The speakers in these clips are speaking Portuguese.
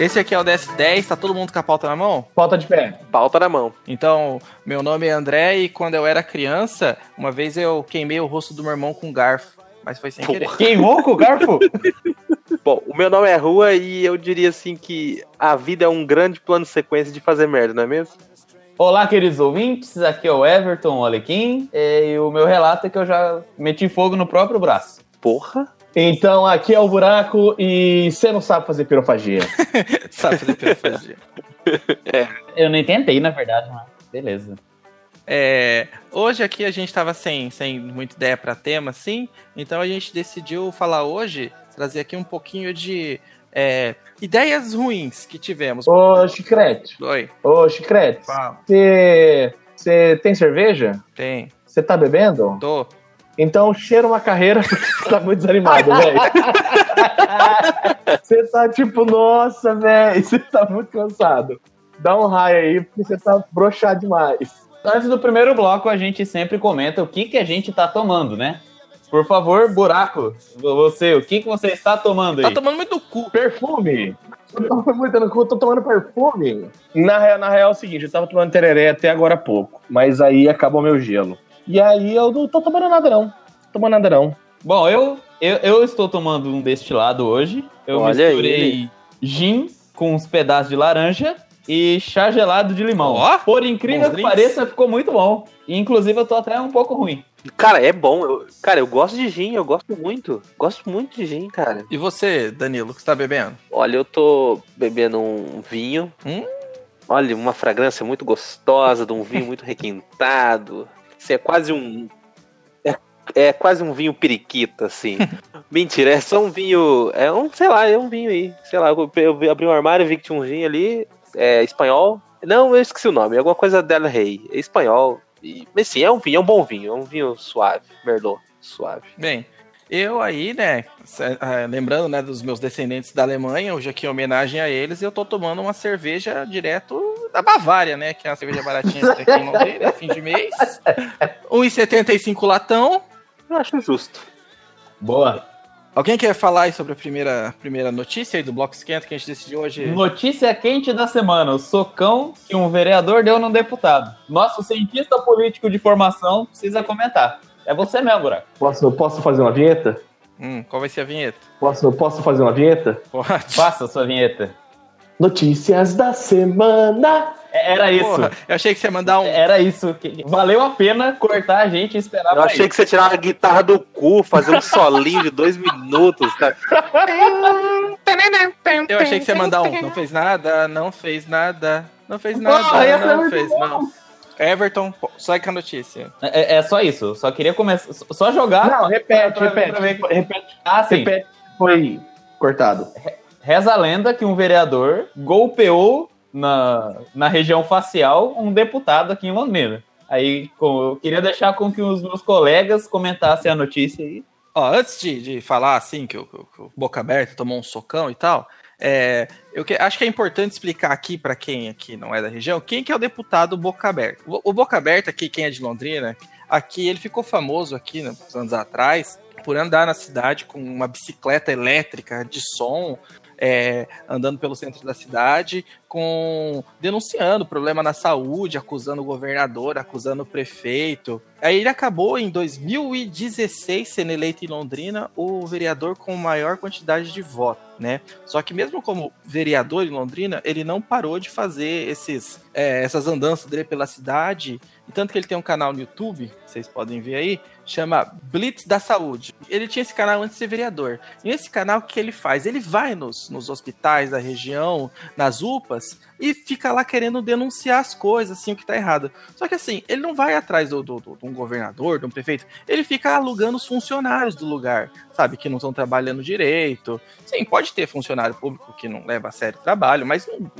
Esse aqui é o DS10, tá todo mundo com a pauta na mão? Pauta de pé. Pauta na mão. Então, meu nome é André e quando eu era criança, uma vez eu queimei o rosto do meu irmão com um garfo, mas foi sem querer. Queimou com o garfo? Bom, o meu nome é Rua e eu diria assim que a vida é um grande plano de sequência de fazer merda, não é mesmo? Olá, queridos ouvintes, aqui é o Everton Alequim e o meu relato é que eu já meti fogo no próprio braço. Porra. Então, aqui é o buraco e você não sabe fazer pirofagia. Sabe fazer pirofagia. Eu nem tentei, na verdade, mas beleza. É, hoje aqui a gente tava sem, sem muita ideia pra tema, assim, então a gente decidiu falar hoje, trazer aqui um pouquinho de é, ideias ruins que tivemos. Ô, Chicrete. Oi, Ô, Chicrete. você tem cerveja? Tem, Você tá bebendo? tô. Então cheira uma carreira porque você tá muito desanimado, velho. Você tá tipo, nossa, velho, você tá muito cansado. Dá um raio aí porque você tá broxado demais. Antes do primeiro bloco, a gente sempre comenta o que, que a gente tá tomando, né? Por favor, buraco, você, o que, que você está tomando aí? Tá tomando muito cu. Perfume. Eu tô muito no cu, tô tomando perfume. Na real, na real é o seguinte, eu tava tomando tereré até agora há pouco, mas aí acabou meu gelo. E aí eu não tô tomando nada não. Tô tomando nada não. Bom, eu, eu, eu estou tomando um destilado hoje. Eu Olha misturei gin com uns pedaços de laranja e chá gelado de limão. Ó, Por incrível que drinks. pareça, ficou muito bom. E, inclusive, eu tô até um pouco ruim. Cara, é bom. Eu- cara, eu gosto de gin, eu gosto muito. Gosto muito de gin, cara. E você, Danilo, o que você tá bebendo? Olha, eu tô bebendo um vinho. Hum? Olha, uma fragrância muito gostosa, de um vinho muito requintado. Isso é quase um. É, é quase um vinho periquita, assim. Mentira, é só um vinho. É um, sei lá, é um vinho aí. Sei lá, eu, eu abri um armário e vi que tinha um vinho ali. É espanhol. Não, eu esqueci o nome. Alguma coisa Del Rey. É espanhol. E, mas sim, é um vinho, é um bom vinho. É um vinho suave. Merlot, suave. Bem, eu aí, né, ah, lembrando, né, dos meus descendentes da Alemanha, hoje aqui em homenagem a eles, eu tô tomando uma cerveja direto da Bavária, né, que é uma cerveja baratinha que tem aqui em Londrina, fim de mês. 1,75 latão. Eu acho justo. Boa. Alguém quer falar aí sobre a primeira, primeira notícia aí do Bloco Esquenta que a gente decidiu hoje? Notícia quente da semana: o socão que um vereador deu num deputado. Nosso cientista político de formação precisa comentar. É você mesmo, Buraco. Posso, posso fazer uma vinheta? Hum, qual vai ser a vinheta? Posso, posso fazer uma vinheta? Pode. Faça a sua vinheta. Notícias da semana. É- Era isso. Porra, eu achei que você ia mandar um. Era isso. Valeu a pena cortar a gente e esperar Eu pra achei isso. que você tirava a guitarra do cu, fazer um solinho de dois minutos, cara. Eu achei que você ia mandar um. Não fez nada, não fez nada, não fez nada, Porra, é não muito fez, bom. não. Everton, sai com a notícia. É, é só isso. Só queria começar. Só jogar. Não, repete, pra- pra repete. ver- Repete, Ah, sim. repete. Foi cortado. Reza a lenda que um vereador golpeou na, na região facial um deputado aqui em Londrina. Aí com- eu queria deixar com que os meus colegas comentassem a notícia aí. Ó, antes de, de falar assim, o- que o Boca Aberta tomou um socão e tal, é, eu que- acho que é importante explicar aqui pra quem aqui não é da região, quem que é o deputado Boca Aberta. O, o Boca Aberta aqui, quem é de Londrina, aqui ele ficou famoso aqui, né, uns anos atrás, por andar na cidade com uma bicicleta elétrica de som, é, andando pelo centro da cidade, com denunciando problema na saúde, acusando o governador, acusando o prefeito. Aí ele acabou em 2016 sendo eleito em Londrina o vereador com maior quantidade de votos, né? Só que mesmo como vereador em Londrina, ele não parou de fazer esses, é, essas andanças dele pela cidade. E tanto que ele tem um canal no YouTube, vocês podem ver aí, chama Blitz da Saúde. Ele tinha esse canal antes de ser vereador. E nesse canal, o que ele faz? Ele vai nos, nos hospitais da região, nas UPAs, e fica lá querendo denunciar as coisas, assim, o que tá errado. Só que assim, ele não vai atrás do, do, do- de um governador, de um prefeito, ele fica alugando os funcionários do lugar, sabe, que não estão trabalhando direito. Sim, pode ter funcionário público que não leva a sério o trabalho, mas não-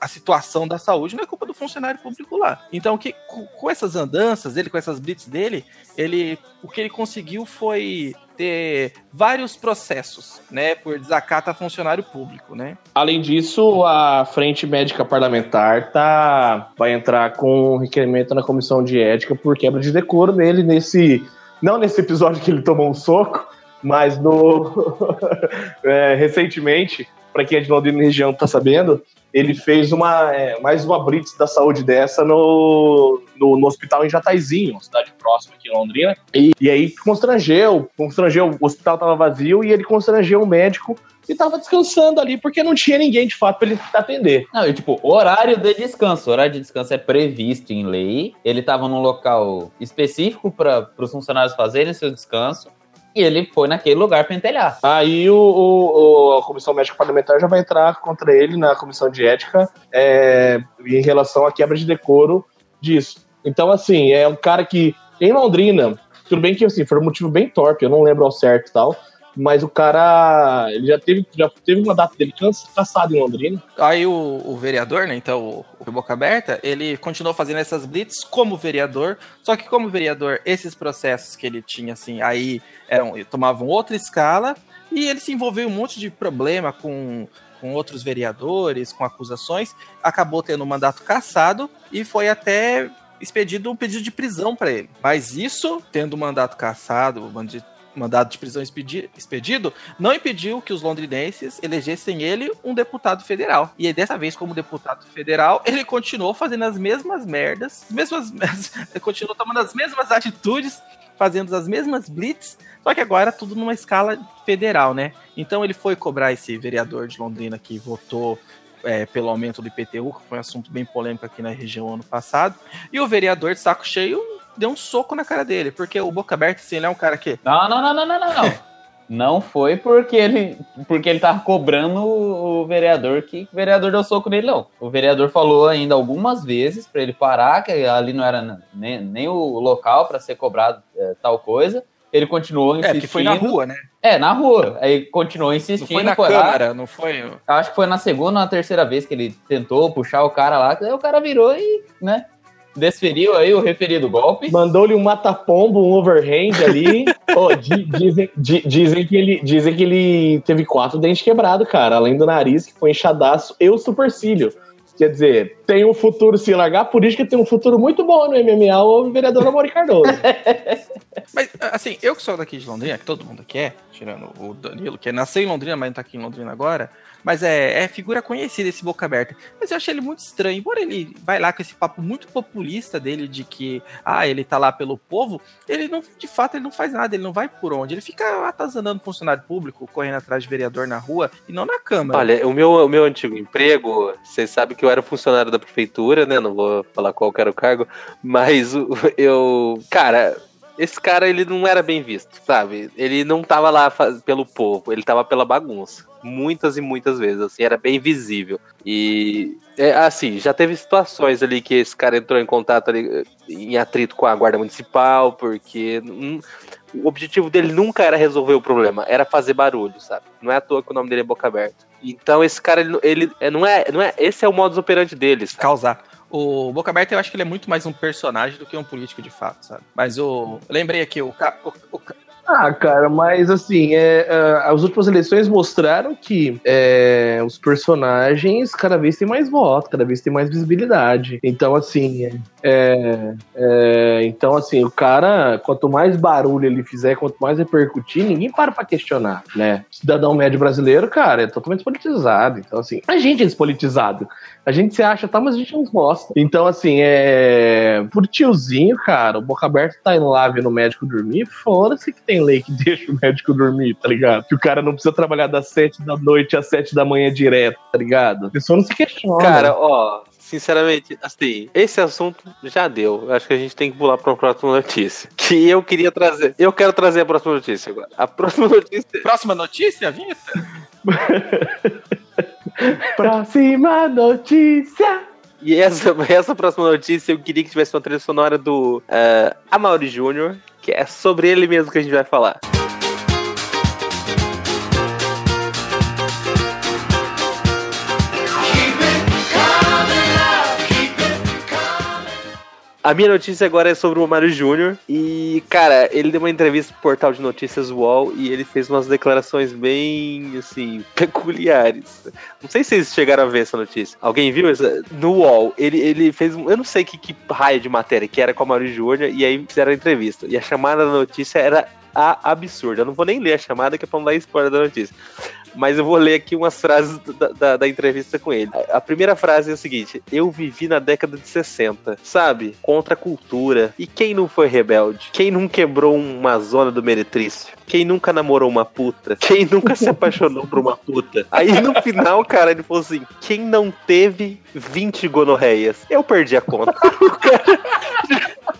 a situação da saúde não é culpa do funcionário público lá. Então, que, com, essas andanças dele, com essas blitz dele, ele, o que ele conseguiu foi ter vários processos, né, por desacato a funcionário público, né? Além disso, a Frente Médica Parlamentar tá, vai entrar com um requerimento na comissão de ética por quebra de decoro dele nesse. Não nesse episódio que ele tomou um soco, mas no. é, recentemente, pra quem é de Londrina e região tá sabendo, ele fez uma, é, mais uma blitz da saúde dessa no, no, no, hospital em Jataizinho, uma cidade próxima aqui em Londrina. E, e aí constrangeu, constrangeu, o hospital estava vazio e ele constrangeu o médico e tava descansando ali porque não tinha ninguém de fato para ele atender. Não, e tipo, horário de descanso. Horário de descanso é previsto em lei. Ele tava num local específico para os funcionários fazerem seu descanso. E ele foi naquele lugar pentelhar. Aí o, o, a comissão médica parlamentar já vai entrar contra ele na comissão de ética é, em relação à quebra de decoro disso. Então, assim, é um cara que em Londrina, tudo bem que assim, foi um motivo bem torpe, eu não lembro ao certo e tal, mas o cara, ele já teve, já teve uma data dele caçado em Londrina. Aí o, o vereador, né, então o, o, Boca Aberta, ele continuou fazendo essas blitz como vereador, só que como vereador, esses processos que ele tinha, assim, aí eram, tomavam outra escala, e ele se envolveu em um monte de problema com, com outros vereadores, com acusações, acabou tendo um mandato cassado e foi até expedido um pedido de prisão para ele. Mas isso, tendo o mandato cassado, o mandado de prisão expedido, não impediu que os londrinenses elegessem ele um deputado federal. E dessa vez, como deputado federal, ele continuou fazendo as mesmas merdas, mesmas, continuou tomando as mesmas atitudes, fazendo as mesmas blitz, só que agora tudo numa escala federal, né? Então ele foi cobrar esse vereador de Londrina que votou é, pelo aumento do IPTU, que foi um assunto bem polêmico aqui na região ano passado. E o vereador de saco cheio deu um soco na cara dele, porque o Boca Aberta, assim, ele é um cara que. Não, não, não, não, não, não. não. Não foi porque ele, porque ele tava cobrando o vereador que o vereador deu soco nele, não. O vereador falou ainda algumas vezes para ele parar, que ali não era nem, nem o local para ser cobrado é, tal coisa. Ele continuou insistindo. É, que foi na rua, né? É, na rua. Aí continuou insistindo. Não foi na foi lá. não foi. Acho que foi na segunda ou na terceira vez que ele tentou puxar o cara lá, aí o cara virou e, né? Desferiu aí o referido golpe. Mandou-lhe um mata-pombo, um overhand ali. oh, di, dizem, di, dizem, que ele, dizem que ele teve quatro dentes quebrados, cara. Além do nariz, que foi inchadaço, e o supercílio. Quer dizer, tem um futuro, se largar, por isso que tem um futuro muito bom no MMA, o vereador Amori Cardoso. mas, assim, eu que sou daqui de Londrina, que todo mundo aqui é, tirando o Danilo, que nasceu em Londrina, mas não tá aqui em Londrina agora, mas é, é figura conhecida esse boca aberta. Mas eu achei ele muito estranho. Embora ele vai lá com esse papo muito populista dele de que, ah, ele tá lá pelo povo, ele não, de fato, ele não faz nada, ele não vai por onde. Ele fica atazanando funcionário público, correndo atrás de vereador na rua e não na Câmara. Olha, o meu, o meu antigo emprego, vocês sabem que eu era funcionário da prefeitura, né? Não vou falar qual era o cargo, mas eu, cara, esse cara ele não era bem visto, sabe? Ele não tava lá pelo povo, ele tava pela bagunça. Muitas e muitas vezes, assim, era bem visível. E, é, assim, já teve situações ali que esse cara entrou em contato ali, em atrito com a guarda municipal, porque hum, o objetivo dele nunca era resolver o problema, era fazer barulho, sabe? Não é à toa que o nome dele é Boca Aberta. Então esse cara, ele, ele é, não, é, não é. Esse é o modus operandi deles. Causar. O Boca Aberta eu acho que ele é muito mais um personagem do que um político de fato, sabe? Mas o. Lembrei aqui, o, o, o, ah, cara, mas assim, é, é, as últimas eleições mostraram que é, os personagens cada vez têm mais voto, cada vez têm mais visibilidade. Então, assim, é, é, então, assim, o cara, quanto mais barulho ele fizer, quanto mais repercutir, ninguém para pra questionar, né? Cidadão médio brasileiro, cara, é totalmente politizado. Então, assim, a gente é despolitizado. A gente se acha, tá, mas a gente não mostra. Então, assim, é. Por tiozinho, cara, o boca aberta tá indo lá vendo o médico dormir, foda-se que tem tem lei que deixa o médico dormir, tá ligado? Que o cara não precisa trabalhar das sete da noite às sete da manhã direto, tá ligado? A pessoa não se questiona. Cara, ó, sinceramente, assim, esse assunto já deu. Acho que a gente tem que pular para uma próxima notícia. Que eu queria trazer. Eu quero trazer a próxima notícia agora. A próxima notícia. Próxima notícia, Vinheta? Próxima notícia. E essa, essa próxima notícia eu queria que tivesse uma trilha sonora do uh, Amaury Jr., que é sobre ele mesmo que a gente vai falar. A minha notícia agora é sobre o Mário Júnior. E, cara, ele deu uma entrevista pro portal de notícias UOL e ele fez umas declarações bem, assim, peculiares. Não sei se vocês chegaram a ver essa notícia. Alguém viu essa? No UOL, ele, ele fez. Eu não sei que, que raio de matéria que era com o Mário Júnior e aí fizeram a entrevista. E a chamada da notícia era a absurda. Eu não vou nem ler a chamada, que é pra não dar spoiler da notícia. Mas eu vou ler aqui umas frases da, da, da entrevista com ele. A, primeira frase é a seguinte: Eu vivi na década de 60, sabe? Contra a cultura. E quem não foi rebelde? Quem não quebrou uma zona do meretrício? Quem nunca namorou uma puta? Quem nunca se apaixonou por uma puta? Aí no final, cara, ele falou assim: Quem não teve 20 gonorreias? Eu perdi a conta. O cara-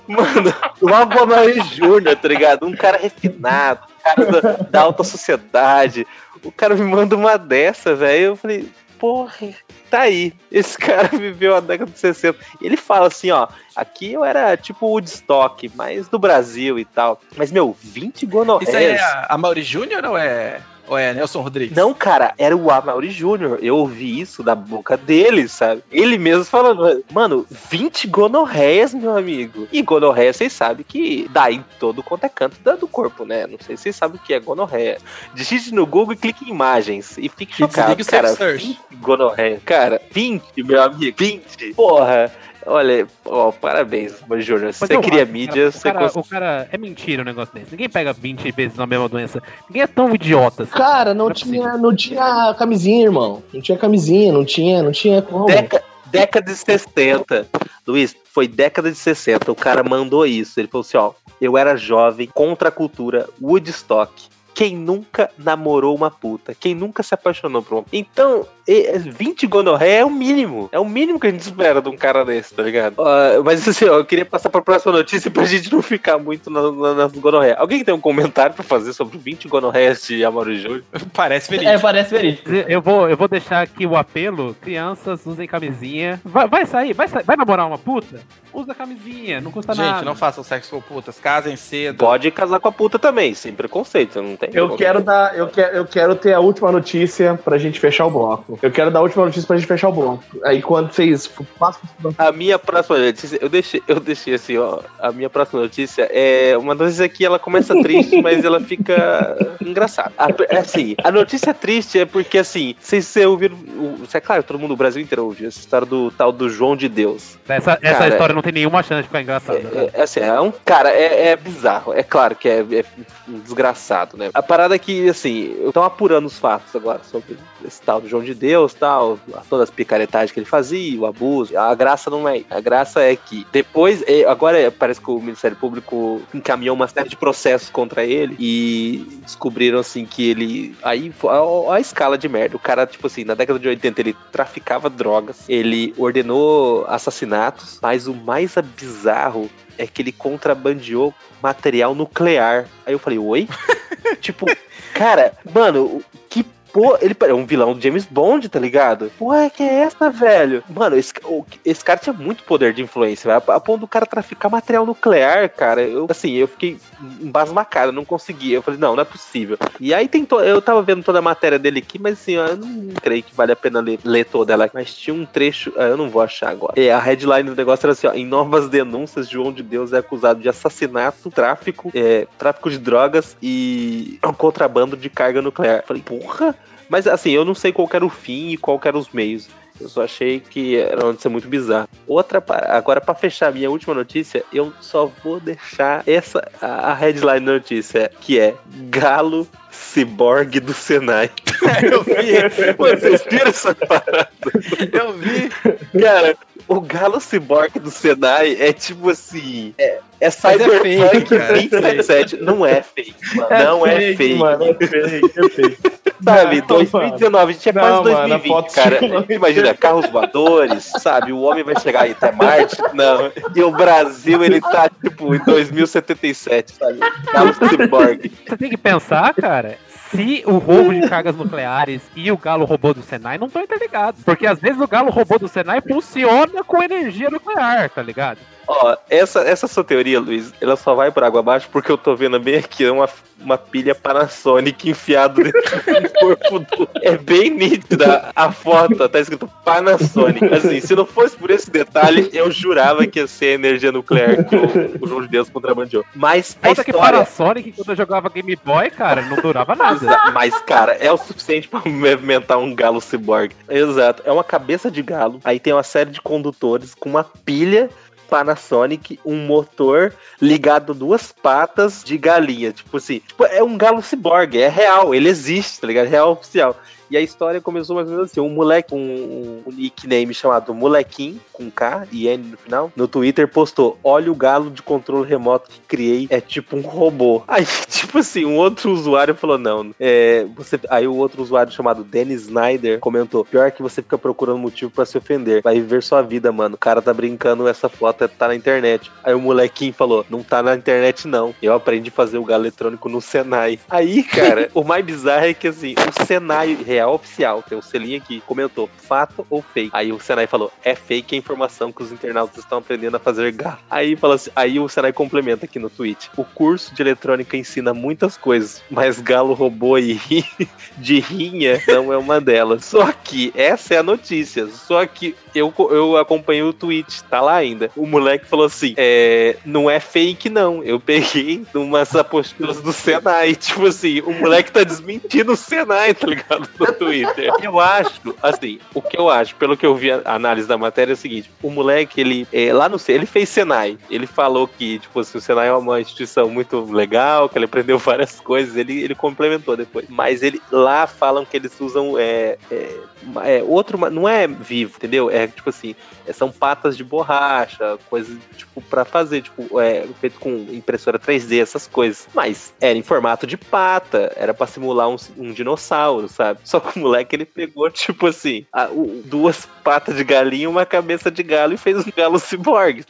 Mano, o Albanari Júnior, tá ligado? Um cara refinado, um cara da, da alta sociedade. O cara me manda uma dessa, velho. Eu falei, porra, tá aí. Esse cara viveu a década de 60. E ele fala assim, ó. Aqui eu era tipo Woodstock, mas do Brasil e tal. Mas, meu, 20 gonorreias. Isso aí é a, a Mauri Júnior ou é, ou é Nelson Rodrigues? Não, cara, era o Amaury Júnior. Eu ouvi isso da boca dele, sabe? Ele mesmo falando, mano, 20 gonorreias, meu amigo. E gonorreia, vocês sabem que dá em todo quanto é canto do corpo, né? Não sei se vocês sabem o que é gonorreia. Digite no Google e clique em imagens. E fique chocado, cara. Safe Search. 20 gonorreia. Cara, 20, meu amigo, 20. Porra. Olha, ó, parabéns, Amaury Júnior. Você eu cria mídia, cara, você o, cara, consegue. o cara é mentira um negócio desse. Ninguém pega 20 vezes na mesma doença. Ninguém é tão idiota assim. Cara, não, Não é tinha, não tinha camisinha, irmão. Não tinha camisinha, não tinha, não tinha como. Deca- década de 60. Luiz, foi década de 60. O cara mandou isso. Ele falou assim: ó, eu era jovem, contra a cultura, Woodstock. Quem nunca namorou uma puta? Quem nunca se apaixonou por uma Então, 20 gonorreia é o mínimo. É o mínimo que a gente espera de um cara desse, tá ligado? Ó, mas assim, ó, eu queria passar pra próxima notícia pra gente não ficar muito na- na- nas gonorreias. Alguém tem um comentário pra fazer sobre 20 gonorreias de Amaro Júnior? Parece verídico. É, parece verídico. Eu vou, eu vou deixar aqui o apelo: crianças, usem camisinha. Vai, vai sair, vai sair, vai namorar uma puta? Usa camisinha, não custa Gente, nada. não façam sexo com putas, casem cedo. Pode casar com a puta também, sem preconceito, não tem Eu quero dar, eu quero, eu quero ter a última notícia pra gente fechar o bloco. Eu quero dar a última notícia pra gente fechar o bloco. Aí quando vocês passam A minha próxima notícia, eu deixei, eu deixei assim, ó. A minha próxima notícia é uma notícia que ela começa triste, mas ela fica engraçada. A, é assim, a notícia triste é porque, assim, vocês vocês ouviram. É claro, todo mundo, o Brasil inteiro ouviu essa história do tal do João de Deus. Essa, essa Cara, história não tem nenhuma chance de ficar engraçada. né? É, é assim, é um. Cara, é, é bizarro. É claro que é, é um desgraçado, né? A parada é que, assim, eu tô apurando os fatos agora sobre esse tal do João de Deus tal, todas as picaretagens que ele fazia, o abuso. A graça não é. A graça é que depois. é, Agora parece que o Ministério Público encaminhou uma série de processos contra ele e descobriram, assim, que ele. Aí, a, a escala de merda. O cara, tipo assim, na década de 80 ele traficava drogas, ele ordenou assassinatos, mas o mais bizarro é que ele contrabandeou material nuclear. Aí eu falei, oi? tipo, cara, mano, que porra. Ele é um vilão do James Bond, tá ligado? Porra, que é essa, velho? Mano, esse, esse cara tinha muito poder de influência, velho. A, ponto do cara traficar material nuclear, cara. Eu, assim, eu fiquei embasbacado, eu não conseguia. Eu falei, não, não é possível. E aí tentou, eu tava vendo toda a matéria dele aqui, mas assim, eu não creio que vale a pena ler, ler toda ela. Mas tinha um trecho, ah, eu não vou achar agora. É, a headline do negócio era assim, ó, em novas denúncias, João de Deus é acusado de assassinato, tráfico, é, tráfico de drogas e contrabando de carga nuclear. Falei, porra! Mas assim, eu não sei qual era o fim e qual eram os meios. Eu só achei que era uma notícia muito bizarra. Outra, agora pra fechar a minha última notícia, eu só vou deixar essa a a headline da notícia, que é Galo Ciborgue do Senai. Eu vi, Vocês viram essa parada? eu vi. Cara, o Galo Ciborgue do Senai é tipo assim. É, é é Cyberpunk fake, cara. 2077. Não é fake, mano. não é fake. mano. É fake, é fake. Sabe, Não, 2019, a gente é Não, quase mano, a 2020, foto cara. Imagina, carros voadores, sabe? O homem vai chegar aí até Marte. Não. E o Brasil, ele tá, tipo, em 2077, sabe? Galo Cyborg. Você tem que pensar, cara, se o roubo de cargas nucleares e o galo robô do Senai não estão interligados. Porque às vezes o galo robô do Senai funciona com energia nuclear, tá ligado? Ó, essa, essa sua teoria, Luiz, ela só vai por água abaixo porque eu tô vendo bem aqui uma, uma pilha Panasonic enfiada dentro do corpo do. É bem nítida a foto, tá escrito Panasonic. Assim, se não fosse por esse detalhe, eu jurava que ia ser energia nuclear que o, o João de Deus contrabandeou. Mas a que história. Panasonic, quando eu jogava Game Boy, cara, não durava nada. Mas, cara, é o suficiente pra movimentar um galo ciborgue. Exato. É uma cabeça de galo. Aí tem uma série de condutores com uma pilha Panasonic um motor ligado duas patas de galinha. Tipo assim, tipo, é um galo ciborgue, é real, ele existe, tá ligado? É real oficial. E a história começou mais ou menos assim: um moleque, um, um nickname chamado Molequim, com K e N no final, no Twitter postou: Olha o galo de controle remoto que criei, é tipo um robô. Aí, tipo assim, um outro usuário falou: Não, é, você. Aí o outro usuário chamado Dennis Snyder comentou: Pior que você fica procurando motivo pra se ofender. Vai viver sua vida, mano. O cara tá brincando, essa foto tá na internet. Aí o molequinho falou: Não tá na internet, não. Eu aprendi a fazer o galo eletrônico no Senai. Aí, cara, o mais bizarro é que assim, o Senai real oficial, tem um selinho aqui, comentou: fato ou fake? Aí o Senai falou: É fake a informação que os internautas estão aprendendo a fazer galo. Aí fala assim, aí o Senai complementa aqui no tweet: O curso de eletrônica ensina muitas coisas, mas galo robô e de rinha não é uma delas. Só que essa é a notícia. Só que eu, eu acompanhei o tweet, tá lá ainda. O moleque falou assim: é, não é fake, não. Eu peguei umas apostilas do Senai. Tipo assim, o moleque tá desmentindo o Senai, tá ligado? No Twitter. Eu acho, assim, o que eu acho, pelo que eu vi a análise da matéria, é o seguinte: o moleque, ele, é, lá no ele fez Senai. Ele falou que, tipo assim, o Senai é uma instituição muito legal, que ele aprendeu várias coisas. Ele, ele complementou depois. Mas ele lá falam que eles usam é, é, é outro, não é vivo, entendeu? É tipo assim, é, são patas de borracha, coisas tipo para fazer, tipo, é feito com impressora 3D, essas coisas. Mas era em formato de pata, era para simular um, um, dinossauro, sabe? Só que o moleque ele pegou, tipo assim, a, o, duas patas de galinha e uma cabeça de galo e fez um galo ciborgue.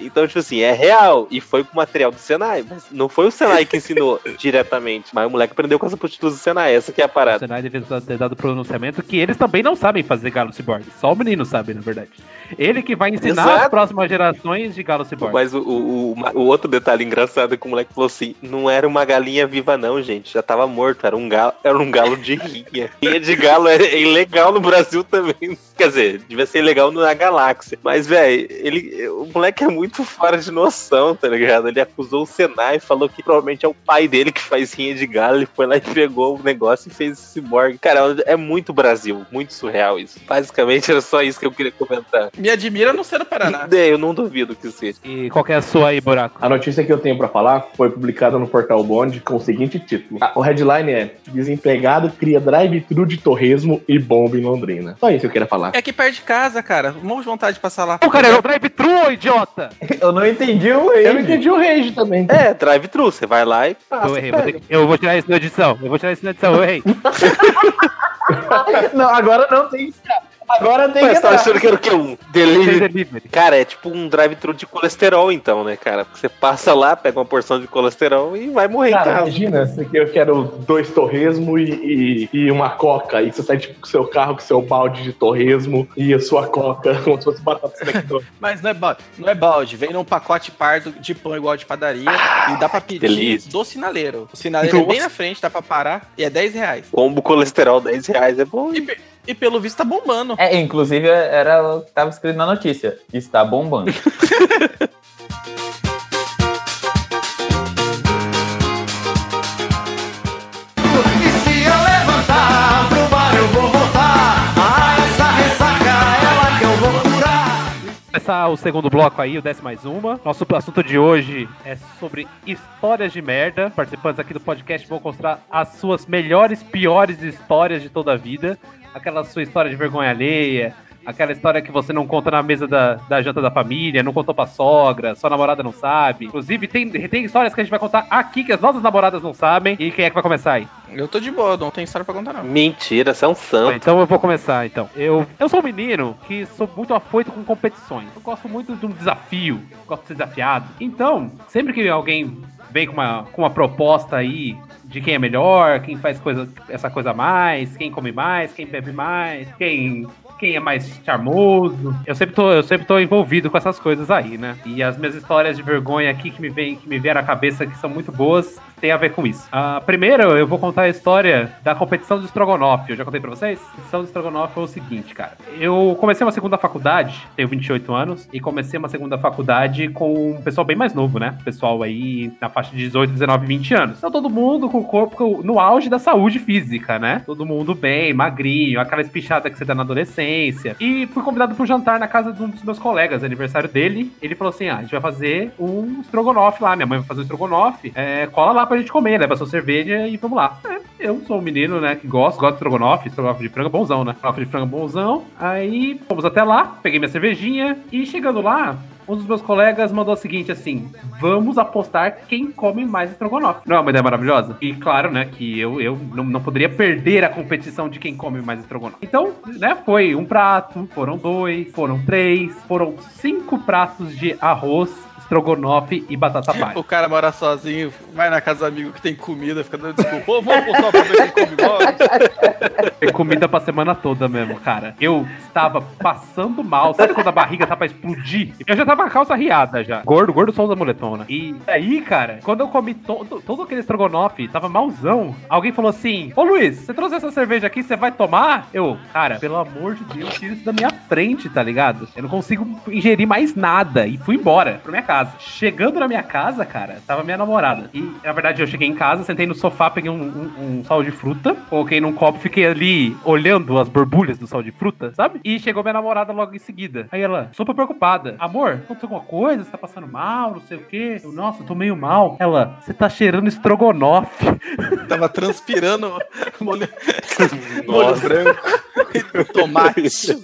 Então, tipo assim, é real. E foi com material do Senai. Mas não foi o Senai que ensinou diretamente. Mas o moleque aprendeu com as aptitudes do Senai. Essa que é a parada. O Senai deve ter dado pronunciamento que eles também não sabem fazer galo ciborgue. Só o menino sabe, na verdade. Ele que vai ensinar Exato. as próximas gerações de galo ciborgue. Mas o, o, o, outro detalhe engraçado é que o moleque falou assim: não era uma galinha viva, não, gente. Já tava morto. Era um galo, era um galo de rinha. Rinha de galo é ilegal no Brasil também. Quer dizer, devia ser ilegal na galáxia. Mas, velho, ele. O moleque é muito fora de noção, tá ligado? Ele acusou o Senai, falou que provavelmente é o pai dele que faz rinha de galo. Ele foi lá e pegou o negócio e fez esse ciborgue. Cara, é muito Brasil, muito surreal isso. Basicamente era só isso que eu queria comentar. Me admira não ser do Paraná. Eu não duvido que seja. E qual é a sua aí, Buraco? A notícia que eu tenho para falar foi publicada no portal Bond com o seguinte título. O headline é Desempregado cria drive-thru de torresmo e bomba em Londrina. Só isso que eu queria falar. É aqui perto de casa, cara. Um de vontade de passar lá. O cara, é o drive-thru, idiota! eu não entendi o rage. Eu não entendi o rage também. É, drive-thru. Você vai lá e passa. Eu errei. Vou ter... Eu vou tirar isso na edição. Eu vou tirar isso na edição. Eu errei. não, agora não tem. Agora tem Mas que. Você tá achando que era o quê? Um delivery? delivery? Cara, é tipo um drive-thru de colesterol, então, né, cara? Porque você passa lá, pega uma porção de colesterol e vai morrer cara, em casa. Imagina, eu quero dois torresmo e, e, e, uma coca. E você sai tipo com seu carro, com seu balde de torresmo e a sua coca, como se fosse batata Mas não é balde, não é balde. Vem num pacote pardo de pão igual de padaria ah, e dá pra pedir delícia. do sinaleiro. O sinaleiro Nossa. é bem na frente, dá pra parar e é 10 reais. Combo colesterol 10 reais é bom. E, e pelo visto tá bombando. É, inclusive era o que tava escrito na notícia. Está bombando. começar o segundo bloco aí, o 10 mais uma. Nosso assunto de hoje é sobre histórias de merda. Participantes aqui do podcast vão mostrar as suas melhores, piores histórias de toda a vida aquela sua história de vergonha alheia, aquela história que você não conta na mesa da, da janta da família, não contou pra sogra, sua namorada não sabe. Inclusive, tem, tem histórias que a gente vai contar aqui que as nossas namoradas não sabem. E quem é que vai começar aí? Eu tô de boa, não tem história pra contar, não. Mentira, você é um santo. Então eu vou começar, então. Eu, eu sou um menino que sou muito afoito com competições. Eu gosto muito de um desafio, gosto de ser desafiado. Então, sempre que alguém vem com uma, com uma proposta aí de quem é melhor, quem faz coisa, essa coisa mais, quem come mais, quem bebe mais, quem quem é mais charmoso. Eu sempre tô, eu sempre tô envolvido com essas coisas aí, né? E as minhas histórias de vergonha aqui que me vem, que me vieram à cabeça que são muito boas, tem a ver com isso. Ah, primeiro, eu vou contar a história da competição do Strogonoff. Eu já contei pra vocês? A competição do Strogonoff foi o seguinte, cara. Eu comecei uma segunda faculdade, tenho 28 anos, e comecei uma segunda faculdade com um pessoal bem mais novo, né? Pessoal aí na faixa de 18, 19, 20 anos. Então todo mundo com o corpo no auge da saúde física, né? Todo mundo bem, magrinho, aquela espichada que você dá na adolescência. E fui convidado pro jantar na casa de um dos meus colegas, aniversário dele. Ele falou assim: ah, a gente vai fazer um estrogonofe lá. Minha mãe vai fazer um estrogonofe. É, cola lá pra gente comer, leva sua cerveja e vamos lá. É, eu sou um menino, né, que gosto, gosto de estrogonofe, estrogonofe de frango bonzão, né? Estrogonofe de frango bonzão. Aí fomos até lá, peguei minha cervejinha e chegando lá, um dos meus colegas mandou o seguinte assim: vamos apostar quem come mais estrogonofe. Não é uma ideia maravilhosa? E claro, né, que eu, eu não, não poderia perder a competição de quem come mais estrogonofe. Então, né, foi um prato, foram dois, foram três, foram cinco pratos de arroz, estrogonofe e batata palha. O cara mora sozinho, vai na casa do amigo que tem comida, fica dando desculpa. Ô, vamos apostar pra ver quem come mais. Tem comida pra semana toda mesmo, cara. Eu estava passando mal. Sabe quando a barriga tá pra explodir? Eu já tava com a calça riada já. Gordo, gordo só usa moletom, né? E aí, cara, quando eu comi todo, todo aquele estrogonofe, tava malzão. Alguém falou assim: Ô Luiz, você trouxe essa cerveja aqui, você vai tomar? Eu, cara, pelo amor de Deus, tira isso da minha frente, tá ligado? Eu não consigo ingerir mais nada. E fui embora pra minha casa. Chegando na minha casa, cara, tava minha namorada. E, na verdade, eu cheguei em casa, sentei no sofá, peguei um, um, um sal de fruta, coloquei num copo, fiquei ali olhando as borbulhas do sal de fruta, sabe? E chegou minha namorada logo em seguida. Aí ela, super preocupada. Amor, aconteceu alguma coisa? Você tá passando mal? Não sei o quê? Eu, nossa, eu tô meio mal. Ela, você tá cheirando estrogonofe. Tava transpirando molho, molho branco e tomate.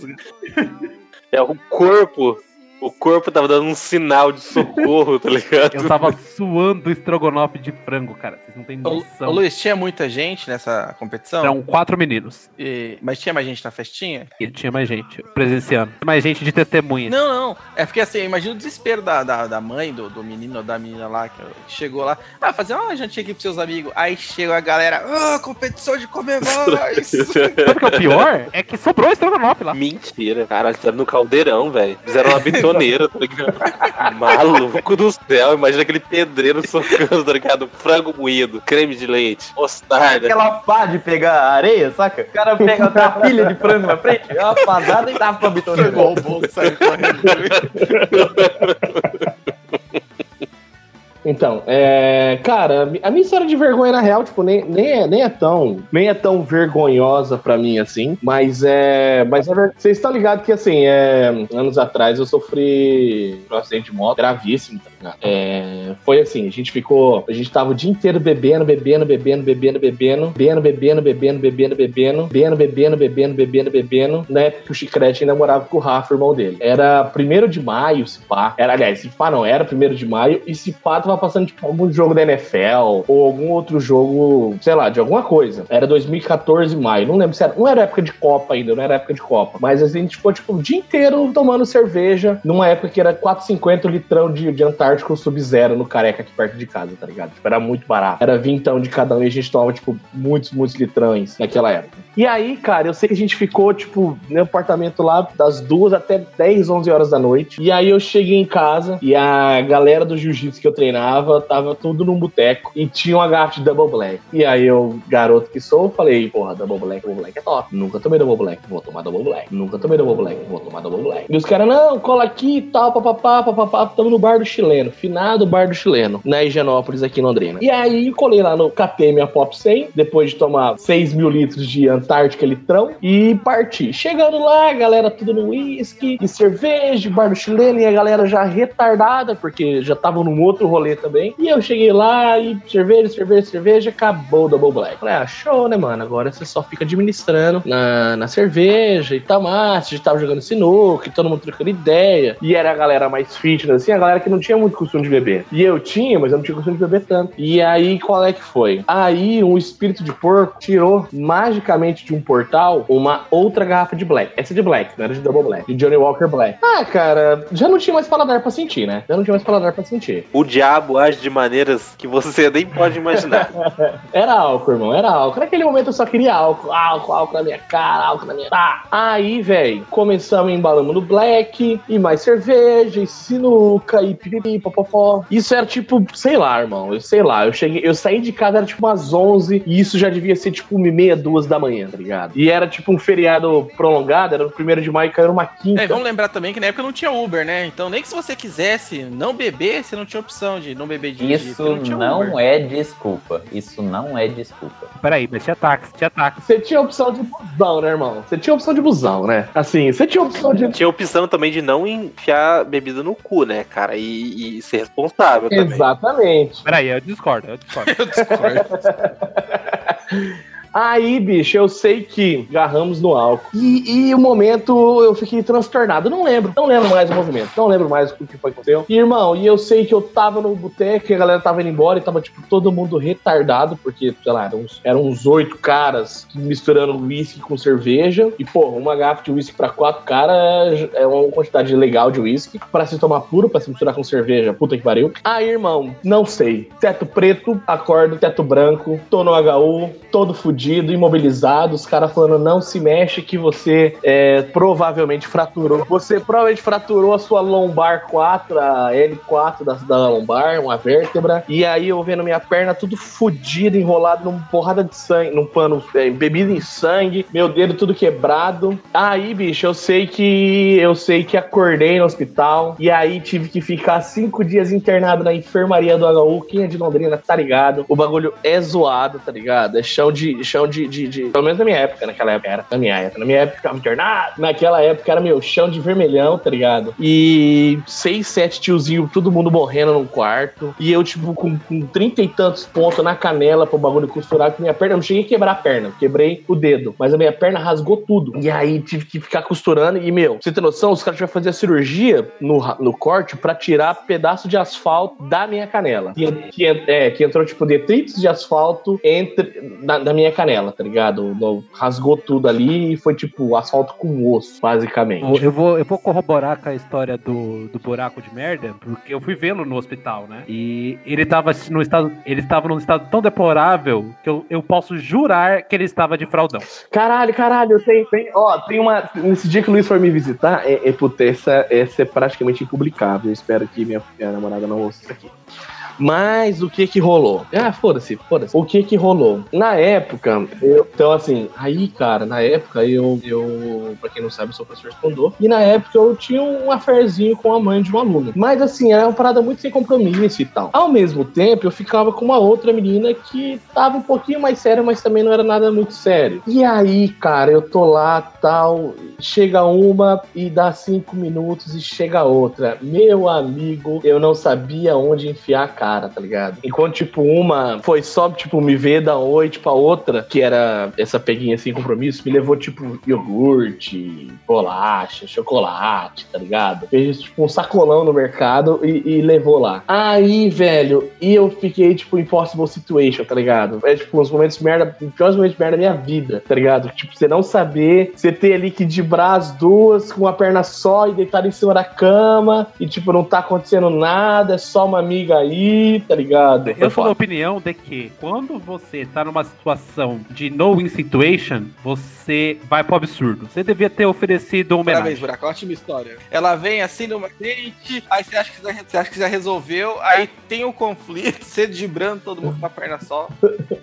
É o corpo. O corpo tava dando um sinal de socorro, tá ligado? Eu tava suando estrogonofe de frango, cara. Vocês não têm noção. ô, Luiz, tinha muita gente nessa competição? Eram quatro meninos. E- mas tinha mais gente na festinha? E tinha mais gente presenciando. Mais gente de testemunha. Não, não. É porque assim, imagina o desespero da, da, da mãe, do, do menino ou da menina lá, que chegou lá. Ah, fazer uma jantinha aqui pros seus amigos. Aí chega a galera, ah, competição de comer mais. Sabe o que é o pior? É que sobrou estrogonofe lá. Mentira. Cara, tá no caldeirão, velho. Fizeram uma bitoneira, tá ligado? Maluco do céu. Imagina aquele pedreiro socando, tá ligado? Frango moído, creme de leite, mostarda. Aquela pá de pegar areia, saca? O cara pega uma pilha de frango na frente, é uma padada e tapa pra bitoneira. Pegou o bolo, saiu correndo. Então, é, cara, a minha história de vergonha, na real, tipo, nem, nem, é, nem é tão nem é tão vergonhosa pra mim, assim, mas é, mas é vocês estão ligados que, assim, é, anos atrás eu sofri um acidente de moto gravíssimo, tá É, foi assim, a gente ficou, a gente tava o dia inteiro bebendo, bebendo, bebendo, bebendo, bebendo, bebendo, bebendo, bebendo, bebendo, bebendo, bebendo, bebendo, bebendo, bebendo, bebendo, na época que o Chicrete ainda morava com o Rafa, irmão dele. Era primeiro de maio, se pá, era, aliás, se pá não, era primeiro de maio, e se pá tava passando, tipo, algum jogo da NFL, ou algum outro jogo, sei lá, de alguma coisa. Era 2014, maio, não lembro se era, não era época de Copa ainda, não era época de Copa, mas a gente ficou, tipo, o dia inteiro tomando cerveja, numa época que era 4,50 litrão de, de Antártico Sub-Zero no Careca, aqui perto de casa, tá ligado? Tipo, era muito barato. Era vintão de cada um e a gente tomava, tipo, muitos, muitos litrões naquela época. E aí, cara, eu sei que a gente ficou, tipo, no apartamento lá das duas até 10, 11 horas da noite. E aí eu cheguei em casa e a galera do jiu-jitsu que eu treinava tava tudo num boteco e tinha uma garrafa de Double Black. E aí eu, garoto que sou, falei, porra, Double Black, Double Black é top. Nunca tomei Double Black, vou tomar Double Black. Nunca tomei Double Black, vou tomar Double Black. E os caras, não, cola aqui e tal, papapá, papapá. Tamo no bar do chileno, finado bar do chileno, na Higienópolis aqui em Londrina. E aí colei lá no catei minha Pop 100, depois de tomar 6 mil litros de Antártica litrão e parti. Chegando lá, galera tudo no uísque, e cerveja, bar do chileno, e a galera já retardada, porque já tava num outro rolê também. E eu cheguei lá e cerveja, cerveja, cerveja, acabou o Double Black. Falei, ah, show, né, mano? Agora você só fica administrando na, na cerveja e tal, mas a gente tava jogando sinuca, e todo mundo trocando ideia. E era a galera mais fitness, assim, a galera que não tinha muito costume de beber. E eu tinha, mas eu não tinha costume de beber tanto. E aí, qual é que foi? Aí, um espírito de porco tirou magicamente de um portal uma outra garrafa de Black. Essa é de Black, não era de Double Black. De Johnny Walker Black. Ah, cara, já não tinha mais paladar pra sentir, né? Já não tinha mais paladar pra sentir. O diabo age de maneiras que você nem pode imaginar. Era álcool, irmão, era álcool. Naquele momento eu só queria álcool, álcool, álcool na minha cara, álcool na minha. Tá. Aí, velho, começamos embalando no Black, e mais cerveja, e sinuca, e piriri, aí, popopó. Isso era tipo, sei lá, irmão. Eu sei lá. Eu cheguei, eu saí de casa, era tipo umas 11 e isso já devia ser tipo uma e meia, duas da manhã, tá ligado? E era tipo um feriado prolongado, era no primeiro de maio, caiu numa quinta. É, vamos lembrar também que na época não tinha Uber, né? Então nem que se você quisesse não beber, você não tinha opção de não beber de Isso não, é desculpa. Isso não é desculpa. Peraí, mas tinha táxi, tinha táxi. Você tinha opção de busão, né, irmão? Você tinha opção de busão, né? Assim, você tinha opção de. Tinha opção também de não enfiar bebida no cu, né, cara? E, e ser responsável também. Exatamente. Peraí, eu discordo, eu discordo. Eu discordo. Aí, bicho, eu sei que garramos no álcool. E, e o momento eu fiquei transtornado. Não lembro, não lembro mais o movimento. Não lembro mais o que foi que aconteceu. Irmão, e eu sei que eu tava no boteco e a galera tava indo embora e tava, tipo, todo mundo retardado, porque, sei lá, eram uns, eram uns oito caras misturando uísque com cerveja. E, pô, uma garrafa de uísque pra quatro caras é uma quantidade legal de uísque. Pra se tomar puro, pra se misturar com cerveja, puta que pariu. Aí, irmão, não sei. Teto preto, acordo, teto branco, tô no HU, todo fudido imobilizado, os caras falando não se mexe que você é, provavelmente fraturou. Você provavelmente fraturou a sua lombar 4, a L4 da, da lombar, uma vértebra. E aí eu vendo minha perna tudo fodida, enrolado numa porrada de sangue, num pano é, bebido em sangue, meu dedo tudo quebrado. Aí, bicho, eu sei que eu sei que acordei no hospital e aí tive que ficar cinco dias internado na enfermaria do HU. Quem é de Londrina tá ligado? O bagulho é zoado, tá ligado? É chão de chão de, de, de, Pelo menos na minha época, naquela época era. Na minha época. Na minha época ficava internado. Naquela época era meu chão de vermelhão, tá ligado? E seis, sete tiozinho, todo mundo morrendo num quarto. E eu, tipo, com, trinta e tantos pontos na canela pro bagulho costurar com minha perna. Eu não cheguei a quebrar a perna, quebrei o dedo. Mas a minha perna rasgou tudo. E aí tive que ficar costurando. E, meu, você tem noção? Os caras tiveram que fazer a cirurgia no, no corte pra tirar pedaço de asfalto da minha canela. Que, que, é, que entrou, tipo, detritos de asfalto entre, na, na minha canela, tá ligado? Rasgou tudo ali e foi tipo asfalto com osso, basicamente. Eu vou, eu vou corroborar com a história do, do buraco de merda, porque eu fui vê-lo no hospital, né? E ele tava no estado. Ele estava num estado tão deplorável que eu, eu posso jurar que ele estava de fraldão. Caralho, caralho, tem, tem, ó, tem uma. Nesse dia que o Luiz for me visitar, é, é, puta, essa, essa é praticamente impublicável. Eu espero que minha, minha namorada não ouça isso aqui. Mas o que que rolou? Ah, foda-se, foda-se. O que que rolou? Na época, eu, então assim, aí, cara, na época eu, eu, pra quem não sabe, eu sou professor de e na época eu tinha um aferzinho com a mãe de um aluno. Mas assim, era uma parada muito sem compromisso e tal. Ao mesmo tempo, eu ficava com uma outra menina que tava um pouquinho mais séria, mas também não era nada muito sério. E aí, cara, eu tô lá, tal, chega uma e dá cinco minutos e chega outra. Meu amigo, eu não sabia onde enfiar a cara, tá ligado? Enquanto, tipo, uma foi só, tipo, me ver da noite pra outra, que era essa peguinha sem compromisso, me levou, tipo, iogurte, bolacha, chocolate, tá ligado? Fez, tipo, um sacolão no mercado e, e levou lá. Aí, velho, e eu fiquei, tipo, impossible situation, tá ligado? É, tipo, uns momentos merda, os piores momentos merda da minha vida, tá ligado? Tipo, você não saber, você ter ali que dibrar as duas com uma perna só e deitar em cima da cama e, tipo, não tá acontecendo nada, é só uma amiga aí, tá ligado? Foi Eu sou da opinião de que quando você tá numa situação de no-win situation, você vai pro absurdo. Você devia ter oferecido uma Parabéns, homenagem. Buraco. Ótima história. Ela vem assim numa frente, aí você acha, que já, você acha que já resolveu, aí tem um conflito, você dibrando todo mundo com a perna só.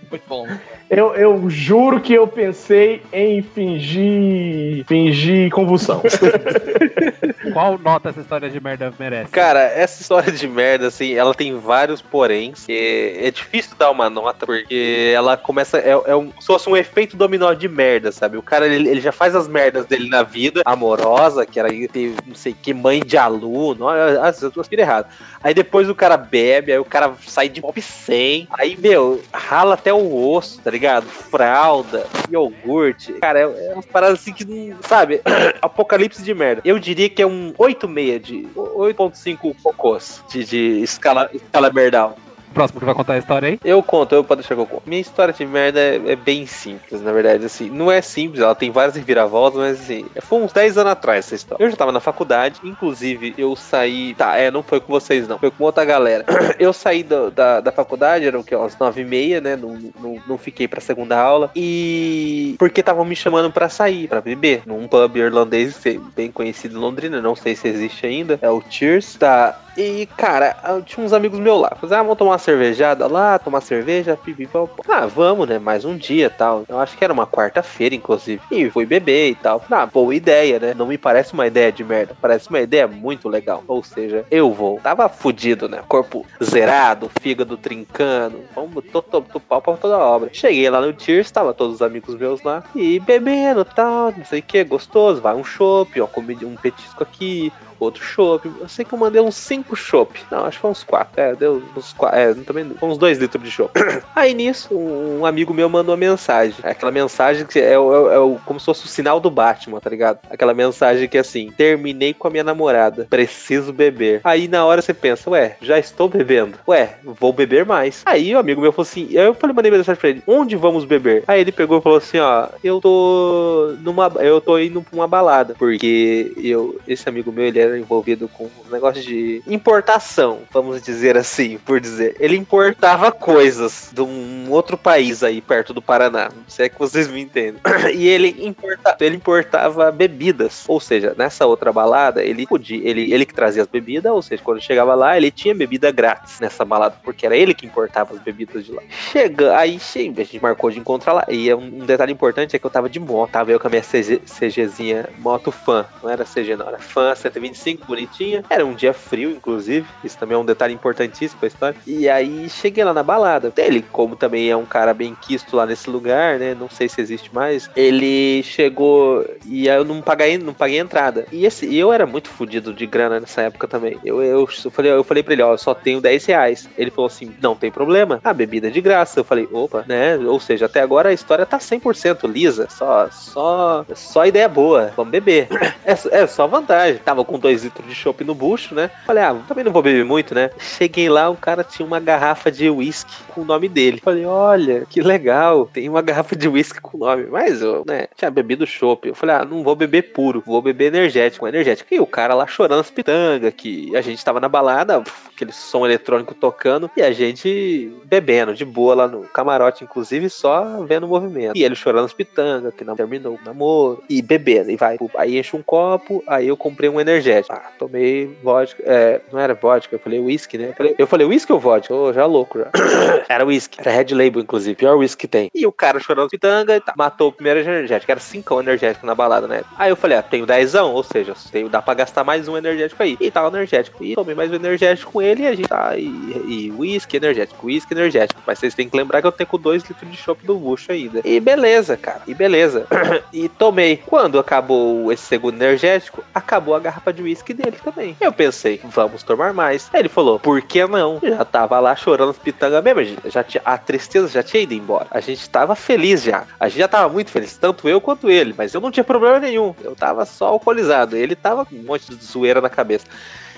Muito bom. Eu, eu juro que eu pensei em fingir. fingir convulsão. Qual nota essa história de merda merece? Cara, essa história de merda, assim, ela tem vários que É, difícil dar uma nota, porque ela começa. É, é um, se fosse um efeito dominó de merda, sabe? O cara, ele, ele já faz as merdas dele na vida, amorosa, que era ter, não sei que, mãe de aluno. Ah, eu tô errado. Aí depois o cara bebe, aí o cara sai de pop 100. Aí, meu, rala até o osso, tá ligado? Fralda, iogurte. Cara, é, é umas paradas assim que não. Sabe? Apocalipse de merda. Eu diria que é um 8,6 de. 8,5 cocôs de, de escala, escala merdal. Próximo que vai contar a história aí? Eu conto, eu posso deixar que eu conto. Minha história de merda é, é bem simples, na verdade, assim. Não é simples, ela tem várias reviravoltas, mas assim, foi uns 10 anos atrás essa história. Eu já tava na faculdade, inclusive eu saí. Tá, é, não foi com vocês, não. Foi com outra galera. Eu saí da, da faculdade, eram o quê? Umas 9 e meia, né? Não, não, não fiquei pra segunda aula. E. Porque estavam me chamando pra sair, pra beber. Num pub irlandês bem conhecido em Londrina, não sei se existe ainda. É o Cheers. Tá. E, cara, tinha uns amigos meus lá. Falei, ah, vamos tomar cervejada lá, tomar cerveja, pipipó. Ah, vamos, né? Mais um dia tal. Eu acho que era uma quarta-feira, inclusive. E fui beber e tal. Ah, boa ideia, né? Não me parece uma ideia de merda. Parece uma ideia muito legal. Ou seja, eu vou. Tava fudido, né? Corpo zerado, fígado trincando. Vamos, tô, tô, tô pau pra toda a obra. Cheguei lá no Tears, tava todos os amigos meus lá. E bebendo tal, não sei o que, gostoso. Vai um chopp, ó, comi um petisco aqui, outro chopp. Eu sei que eu mandei uns 5 chopp. Não, acho que foi uns 4. É, deu uns 4. É, também uns 2 litros de chopp. Aí nisso, um amigo meu mandou uma mensagem. Aquela mensagem que é, é, é, é como se fosse o sinal do Batman, tá ligado? Aquela mensagem que é assim: terminei com a minha namorada, preciso beber. Aí na hora você pensa, ué, já estou bebendo. Ué, vou beber mais. Aí o amigo meu falou assim: eu falei, mandei mensagem pra ele: onde vamos beber? Aí ele pegou e falou assim: ó, eu tô numa. Eu tô indo pra uma balada. Porque eu, esse amigo meu, ele envolvido com um negócio de importação, vamos dizer assim, por dizer. Ele importava coisas de um outro país aí perto do Paraná. Se é que vocês me entendem. E ele, importa, ele importava bebidas. Ou seja, nessa outra balada, ele podia. Ele, ele que trazia as bebidas, ou seja, quando chegava lá, ele tinha bebida grátis nessa balada, porque era ele que importava as bebidas de lá. Chega, aí chega, a gente marcou de encontrar lá. E um detalhe importante é que eu tava de moto, tava eu com a minha CG, CGzinha moto fã. Não era CG, não, era fã 125, bonitinha. Era um dia frio, inclusive. Isso também é um detalhe importantíssimo pra história. E aí cheguei lá na balada. Ele, como também é um cara bem quisto lá nesse lugar, né? Não sei se existe mais. Ele chegou e aí eu não paguei, não paguei entrada. E esse, eu era muito fodido de grana nessa época também. Eu, eu, eu, falei, eu falei pra ele, ó, eu só tenho 10 reais. Ele falou assim: não tem problema. A bebida é de graça. Eu falei, opa, né? Ou seja, até agora a história tá 100% lisa. Só, só, só ideia boa. Vamos beber. É, é só vantagem. Tava com 2 litros de chopp no bucho, né? Falei, ah, também não vou beber muito, né? Cheguei lá, o cara tinha uma garrafa de uísque com o nome dele. Falei, olha, que legal. Tem uma garrafa de uísque com o nome. Mas eu, né, tinha bebido chopp. Eu falei, ah, não vou beber puro. Vou beber energético, energético. E o cara lá chorando as pitangas, que a gente tava na balada, aquele som eletrônico tocando, e a gente bebendo de boa lá no camarote, inclusive, só vendo o movimento. E ele chorando as pitangas, que não terminou o namoro, e bebendo, e vai. Aí enche um copo, aí eu comprei um energético. Ah, tomei vodka, é, não era vodka, eu falei whisky, né? Eu falei, whisky ou vodka? Ô, já louco já. era whisky, era Red Label, inclusive, pior whisky que tem. E o cara chorando as pitangas e tá, matou o primeiro energético, era 5 energético na balada, né? Aí eu falei, ah, tenho 10, ou seja, tenho, dá pra gastar mais um energético aí. E tava energético. E tomei mais um energético com ele e a gente tá. E, e whisky energético, whisky energético. Mas vocês têm que lembrar que eu tenho com 2 litros de chopp do bucho ainda. E beleza, cara. E beleza. e tomei. Quando acabou esse segundo energético, acabou a garrafa de whisky dele também. Eu pensei, vamos tomar mais. Aí ele falou, por que não? Eu já tava lá chorando as pitangas mesmo. Já tinha, a tristeza já tinha ido embora. A gente tava feliz já. A gente já tava muito feliz, tanto eu quanto ele. Mas eu não tinha problema nenhum. Eu tava só alcoolizado. Ele tava com um monte de zoeira na cabeça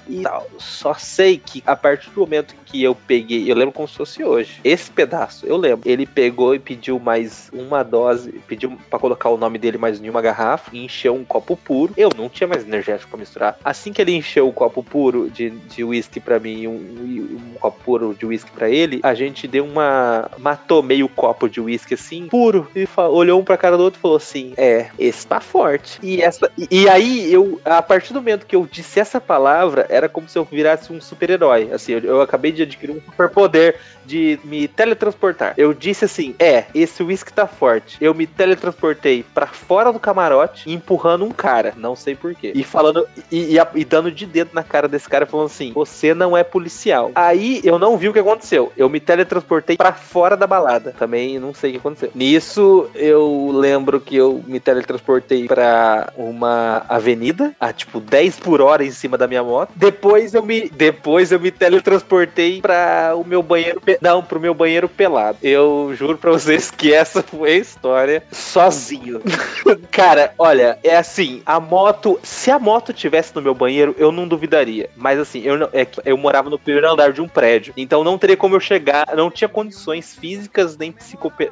e tal. Só sei que a partir do momento que eu peguei, eu lembro como se fosse hoje. Esse pedaço, eu lembro. Ele pegou e pediu mais uma dose, pediu para colocar o nome dele mais em uma garrafa e encheu um copo puro. Eu não tinha mais energético para misturar. Assim que ele encheu o copo puro de, de whisky para mim e um, um, copo puro de whisky para ele, a gente deu uma. matou meio copo de whisky assim, puro. E olhou um pra cara do outro e falou assim: É, esse tá forte. E, essa, e, e aí, eu, a partir do momento que eu disse essa palavra, era como se eu virasse um super-herói. Assim, eu, eu acabei de adquirir um superpoder de me teletransportar. Eu disse assim: é, esse whisky tá forte. Eu me teletransportei para fora do camarote, empurrando um cara, não sei porquê. E falando, e, e, e, dando de dedo na cara desse cara, falando assim: você não é policial. Aí eu não vi o que aconteceu. Eu me teletransportei para fora da balada. Também não sei o que aconteceu. Nisso, eu lembro que eu me teletransportei para uma avenida, a tipo 10 por hora em cima da minha moto. Depois eu me, depois eu me teletransportei para o meu banheiro não, pro meu banheiro pelado. Eu juro pra vocês que essa foi a história sozinho. Cara, olha, é assim, a moto, se a moto tivesse no meu banheiro, eu não duvidaria. Mas assim, eu não, é, eu morava no primeiro andar de um prédio, então não teria como eu chegar, não tinha condições físicas nem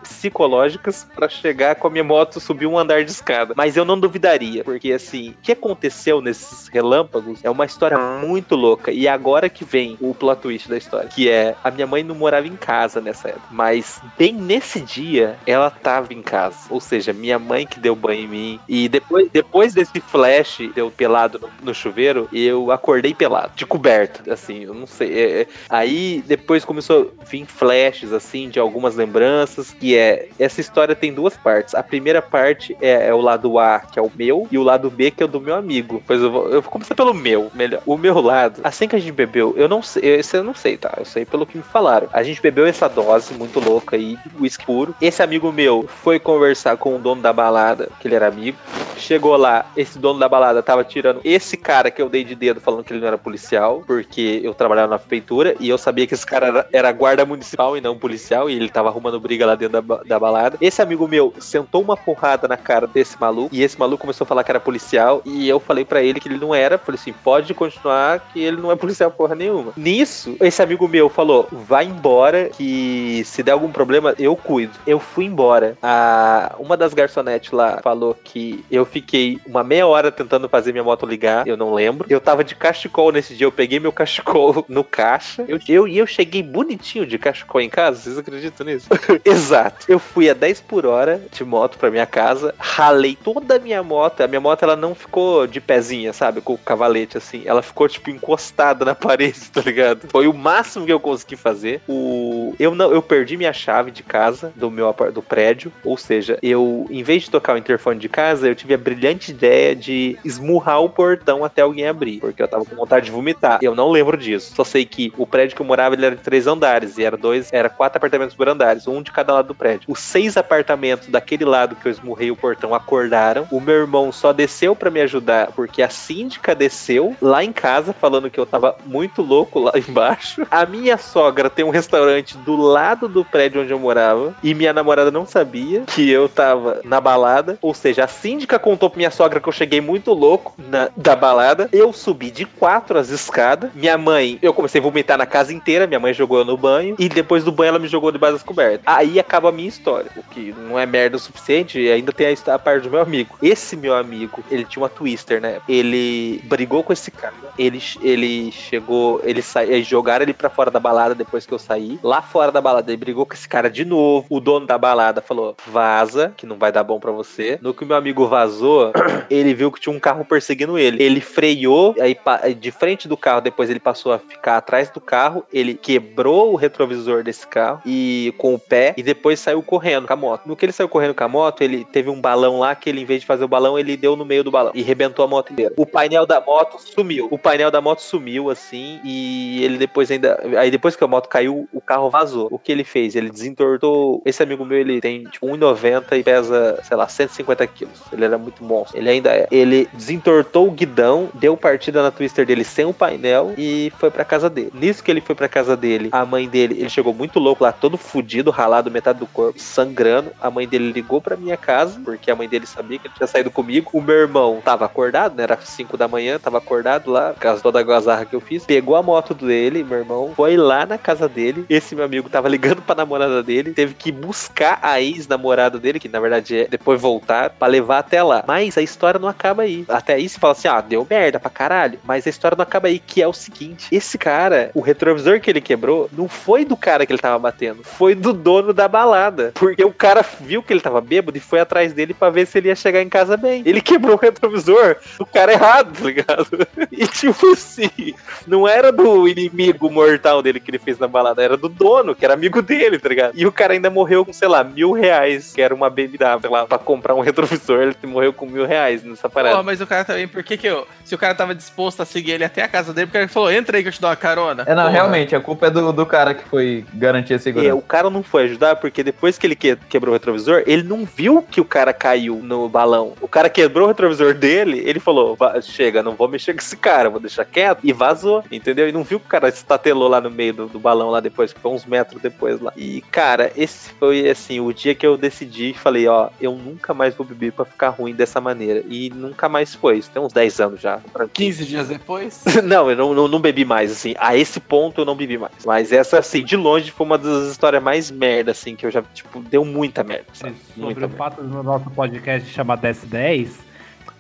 psicológicas para chegar com a minha moto subir um andar de escada. Mas eu não duvidaria, porque assim, o que aconteceu nesses relâmpagos é uma história muito louca. E agora que vem o plot twist da história, que é a minha mãe não morava em casa nessa época, mas bem nesse dia ela tava em casa. Ou seja, minha mãe que deu banho em mim. E depois, depois desse flash, deu pelado no, no chuveiro, eu acordei pelado, de coberto, assim, eu não sei. É, é, aí depois começou a vir flashes, assim, de algumas lembranças, que é, essa história tem duas partes. A primeira parte é, é o lado A, que é o meu, e o lado B, que é o do meu amigo. Pois eu vou, eu vou começar pelo meu, melhor. O meu lado, assim que a gente bebeu, eu não sei, esse eu não sei, tá? Eu sei pelo que me falaram. A gente bebeu essa dose muito louca aí, uísque puro. Esse amigo meu foi conversar com o dono da balada, que ele era amigo. Chegou lá, esse dono da balada tava tirando esse cara que eu dei de dedo falando que ele não era policial, porque eu trabalhava na prefeitura e eu sabia que esse cara era, era guarda municipal e não policial, e ele tava arrumando briga lá dentro da, da balada. Esse amigo meu sentou uma porrada na cara desse maluco, e esse maluco começou a falar que era policial, e eu falei pra ele que ele não era. Falei assim: pode continuar, que ele não é policial porra nenhuma. Nisso, esse amigo meu falou: vai embora, que se der algum problema, eu cuido. Eu fui embora. A, uma das garçonetes lá falou que eu fiquei uma meia hora tentando fazer minha moto ligar, eu não lembro. Eu tava de cachecol nesse dia, eu peguei meu cachecol no caixa. Eu, eu, e eu cheguei bonitinho de cachecol em casa, vocês acreditam nisso? Exato. Eu fui a 10 por hora de moto pra minha casa, ralei toda a minha moto. A minha moto ela não ficou de pezinha, sabe? Com o cavalete assim. Ela ficou tipo encostada na parede, tá ligado? Foi o máximo que eu consegui fazer. O eu não eu perdi minha chave de casa do meu do prédio, ou seja, eu em vez de tocar o interfone de casa, eu tive a brilhante ideia de esmurrar o portão até alguém abrir, porque eu tava com vontade de vomitar. Eu não lembro disso. Só sei que o prédio que eu morava ele era de três andares e era dois, era quatro apartamentos por andares, um de cada lado do prédio. Os seis apartamentos daquele lado que eu esmurrei o portão acordaram. O meu irmão só desceu pra me ajudar porque a síndica desceu lá em casa falando que eu tava muito louco lá embaixo. A minha sogra tem um restaurante do lado do prédio onde eu morava e minha namorada não sabia que eu tava na balada. Ou seja, a síndica contou pra minha sogra que eu cheguei muito louco na, da balada. Eu subi de quatro as escadas. Minha mãe, eu comecei a vomitar na casa inteira. Minha mãe jogou eu no banho e depois do banho ela me jogou debaixo das cobertas. Aí acaba a minha história, o que não é merda o suficiente. E ainda tem a, a parte do meu amigo. Esse meu amigo, ele tinha uma Twister, né? Ele brigou com esse cara. Ele, ele chegou, ele sa... jogaram ele pra fora da balada depois que eu saí. Lá fora da balada, ele brigou com esse cara de novo. O dono da balada falou: vaza, que não vai dar bom pra você. No que o meu amigo vazou, ele viu que tinha um carro perseguindo ele. Ele freou, aí de frente do carro, depois ele passou a ficar atrás do carro. Ele quebrou o retrovisor desse carro e com o pé e depois saiu correndo com a moto. No que ele saiu correndo com a moto, ele teve um balão lá que ele, em vez de fazer o balão, ele deu no meio do balão e rebentou a moto inteira. O painel da moto sumiu. O painel da moto sumiu assim e ele depois ainda. Aí depois que a moto caiu, o carro vazou. O que ele fez? Ele desentortou. Esse amigo meu, ele tem tipo 1,90 e pesa, sei lá, 150 quilos. Ele era muito monstro. Ele ainda é. Ele desentortou o guidão, deu partida na Twister dele sem o painel e foi pra casa dele. Nisso que ele foi pra casa dele, a mãe dele, ele chegou muito louco lá, todo fudido, ralado metade do corpo, sangrando. A mãe dele ligou pra minha casa, porque a mãe dele sabia que ele tinha saído comigo. O meu irmão tava acordado, né? Era 5 da manhã, tava acordado lá, por causa toda a gazarra que eu fiz. Pegou a moto dele, meu irmão, foi lá na casa dele. Esse meu amigo tava ligando pra namorada dele, teve que buscar a ex-namorada dele, que na verdade é depois voltar, pra levar até lá. Mas a história não acaba aí. Até aí você fala assim: ah, deu merda pra caralho. Mas a história não acaba aí, que é o seguinte: esse cara, o retrovisor que ele quebrou, não foi do cara que ele tava batendo, foi do dono da balada. Porque o cara viu que ele tava bêbado e foi atrás dele pra ver se ele ia chegar em casa bem. Ele quebrou o retrovisor do cara errado, tá ligado? E tipo assim, não era do inimigo mortal dele que ele fez na balada, era do dono, que era amigo dele, tá ligado? E o cara ainda morreu com, sei lá, mil reais, que era uma bebida, sei lá, pra comprar um retrovisor, ele morreu com mil reais nessa parada. Pô, mas o cara também, por que que eu. Se o cara tava disposto a seguir ele até a casa dele, porque ele falou, entra aí que eu te dou uma carona. É, não, Porra. realmente, a culpa é do, do cara que foi garantir a É, segurança. o cara não foi ajudar porque depois que ele que- quebrou o retrovisor, ele não viu que o cara caiu no balão. O cara quebrou o retrovisor dele, ele falou: "Va- chega, não vou mexer com esse cara, vou deixar quieto. E vazou, entendeu? E não viu que o cara estatelou lá no meio do, do balão lá depois, que foi uns metros depois lá. E, cara, esse foi assim, o dia que eu decidi e falei: ó, eu nunca mais vou beber pra ficar ruim dessa maneira. E nunca mais foi. Isso tem uns 10 anos já. 15 dias depois. não, eu não, não, não bebi mais, assim. A esse ponto eu não bebi mais. Mas essa, assim, de longe foi uma das histórias mais merda, assim, que eu já, tipo, deu muita merda, sabe? Sobre Muita o merda. fato do nosso podcast chamar 1010,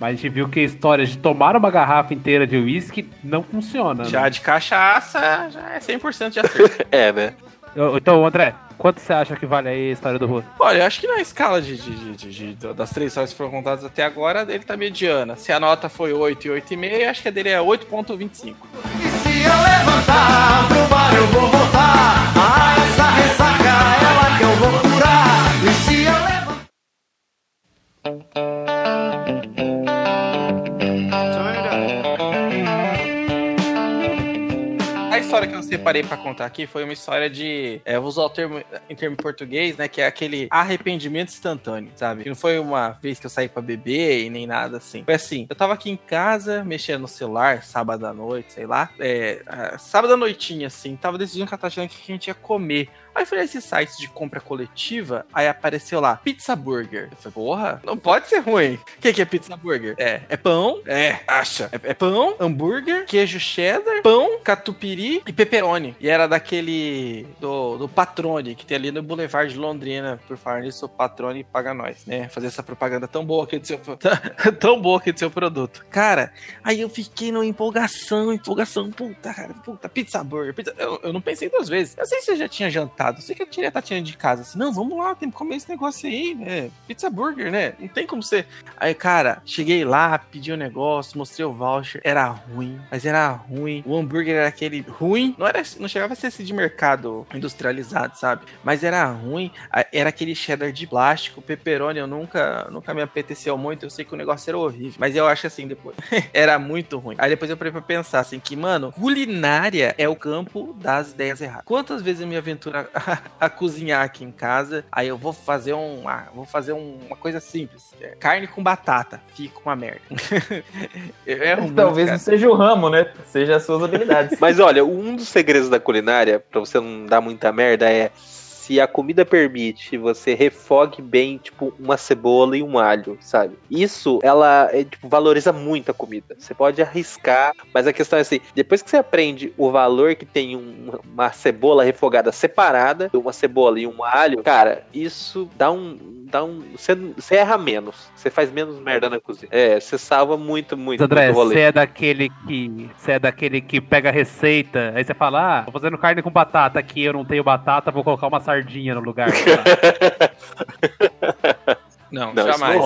Mas a gente viu que a história de tomar uma garrafa inteira de uísque não funciona. Já né? de cachaça, já é 100% de acerto. É, né? Então, André, quanto você acha que vale aí a história do Rua? Olha, eu acho que na escala de, de- de- de- de- das três histórias que foram contadas até agora, ele tá mediana. Se a nota foi 8 e 8,5, acho que a dele é 8,25. Se eu levantar pro bar eu vou voltar. História que eu separei pra contar aqui foi uma história de. é, vou usar o termo em termo português, né? Que é aquele arrependimento instantâneo, sabe? Que não foi uma vez que eu saí pra beber e nem nada assim. Foi assim: eu tava aqui em casa, mexendo no celular, sábado à noite, sei lá. É, sábado à noitinha, assim, tava decidindo o que a gente ia comer. Aí eu fui nesses sites de compra coletiva, aí apareceu lá, pizza burger. Eu falei, porra, não pode ser ruim. O que, que é pizza burger? É, é pão, é, acha. É, é pão, hambúrguer, queijo cheddar, pão, catupiry e pepperoni. E era daquele, do, do Patrone, que tem ali no Boulevard de Londrina. Por falar nisso, o Patrone paga nós, né? Fazer essa propaganda tão boa aqui do seu, tão boa aqui do seu produto. Cara, aí eu fiquei numa empolgação, empolgação, puta, cara, puta, pizza burger, pizza. Eu, eu não pensei duas vezes. Eu sei se eu já tinha jantado, eu sei que a Tatiana de casa, assim, não, vamos lá, tem que comer esse negócio aí, né? Pizza burger, né? Não tem como ser. Aí, cara, cheguei lá, pedi o negócio, mostrei o voucher, era ruim, mas era ruim. O hambúrguer era aquele ruim, não era, não chegava a ser esse de mercado industrializado, sabe? Mas era ruim, era aquele cheddar de plástico, pepperoni, eu nunca, nunca me apeteceu muito, eu sei que o negócio era horrível, mas eu acho assim, depois, era muito ruim. Aí depois eu parei pra pensar, assim, que, mano, culinária é o campo das ideias erradas. Quantas vezes eu me aventuro a, a cozinhar aqui em casa, aí eu vou fazer um, ah, vou fazer um- uma coisa simples, é carne com batata, fica uma merda. eu erro muito, Talvez não seja o ramo, né? Seja as suas habilidades. Mas olha, um dos segredos da culinária, pra você não dar muita merda, é se a comida permite, você refogue bem, tipo, uma cebola e um alho, sabe? Isso, ela, é, tipo, valoriza muito a comida. Você pode arriscar, mas a questão é assim, depois que você aprende o valor que tem um- uma cebola refogada separada, uma cebola e um alho, cara, isso dá um... Dá um você, você erra menos. Você faz menos merda na cozinha. É, você salva muito, muito, André, você é daquele que. Você é daquele que pega a receita, aí você fala, ah, tô fazendo carne com batata aqui, eu não tenho batata, vou colocar uma sardinha no lugar. Não, Não, jamais.